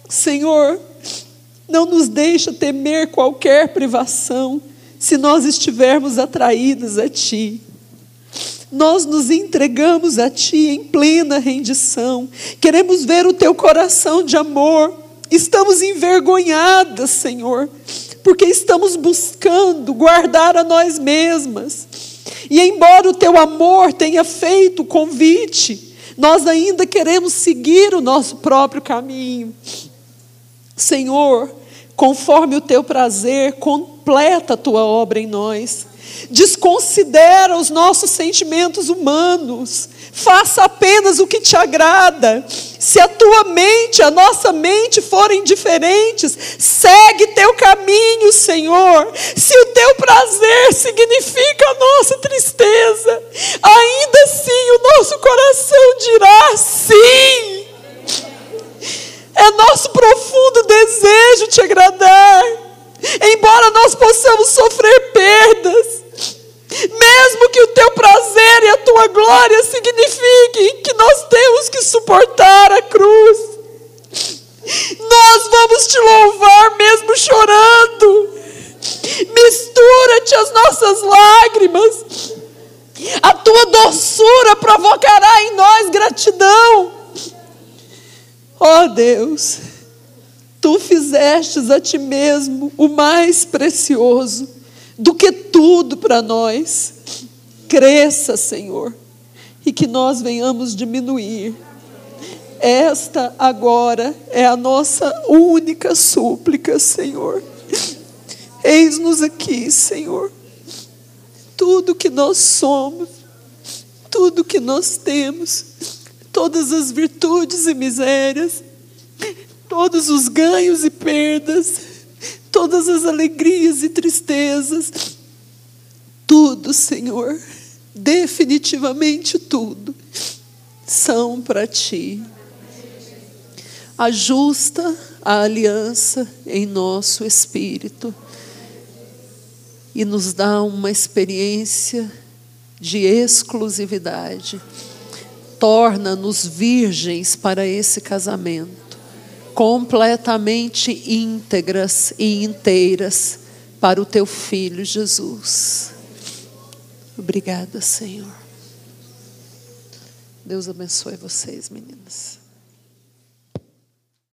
Speaker 2: Senhor, não nos deixa temer qualquer privação se nós estivermos atraídos a Ti. Nós nos entregamos a Ti em plena rendição, queremos ver o Teu coração de amor, estamos envergonhadas, Senhor, porque estamos buscando guardar a nós mesmas. E embora o Teu amor tenha feito o convite, nós ainda queremos seguir o nosso próprio caminho. Senhor, conforme o Teu prazer, completa a tua obra em nós. Desconsidera os nossos sentimentos humanos. Faça apenas o que te agrada. Se a tua mente, a nossa mente forem diferentes, segue teu caminho, Senhor. Se o teu prazer significa a nossa tristeza, ainda assim o nosso coração dirá sim. É nosso profundo desejo te agradar. Embora nós possamos sofrer perdas, mesmo que o teu prazer e a tua glória signifiquem que nós temos que suportar a cruz, nós vamos te louvar mesmo chorando. Mistura-te as nossas lágrimas, a tua doçura provocará em nós gratidão. Ó oh Deus, Tu fizestes a ti mesmo o mais precioso do que tudo para nós. Cresça, Senhor, e que nós venhamos diminuir. Esta agora é a nossa única súplica, Senhor. Eis-nos aqui, Senhor. Tudo que nós somos, tudo que nós temos, todas as virtudes e misérias, todos os ganhos e perdas, todas as alegrias e tristezas, tudo, Senhor, definitivamente tudo, são para Ti. Ajusta a aliança em nosso espírito e nos dá uma experiência de exclusividade
Speaker 1: torna-nos virgens para esse casamento, completamente íntegras e inteiras para o teu filho Jesus. Obrigada, Senhor. Deus abençoe vocês, meninas.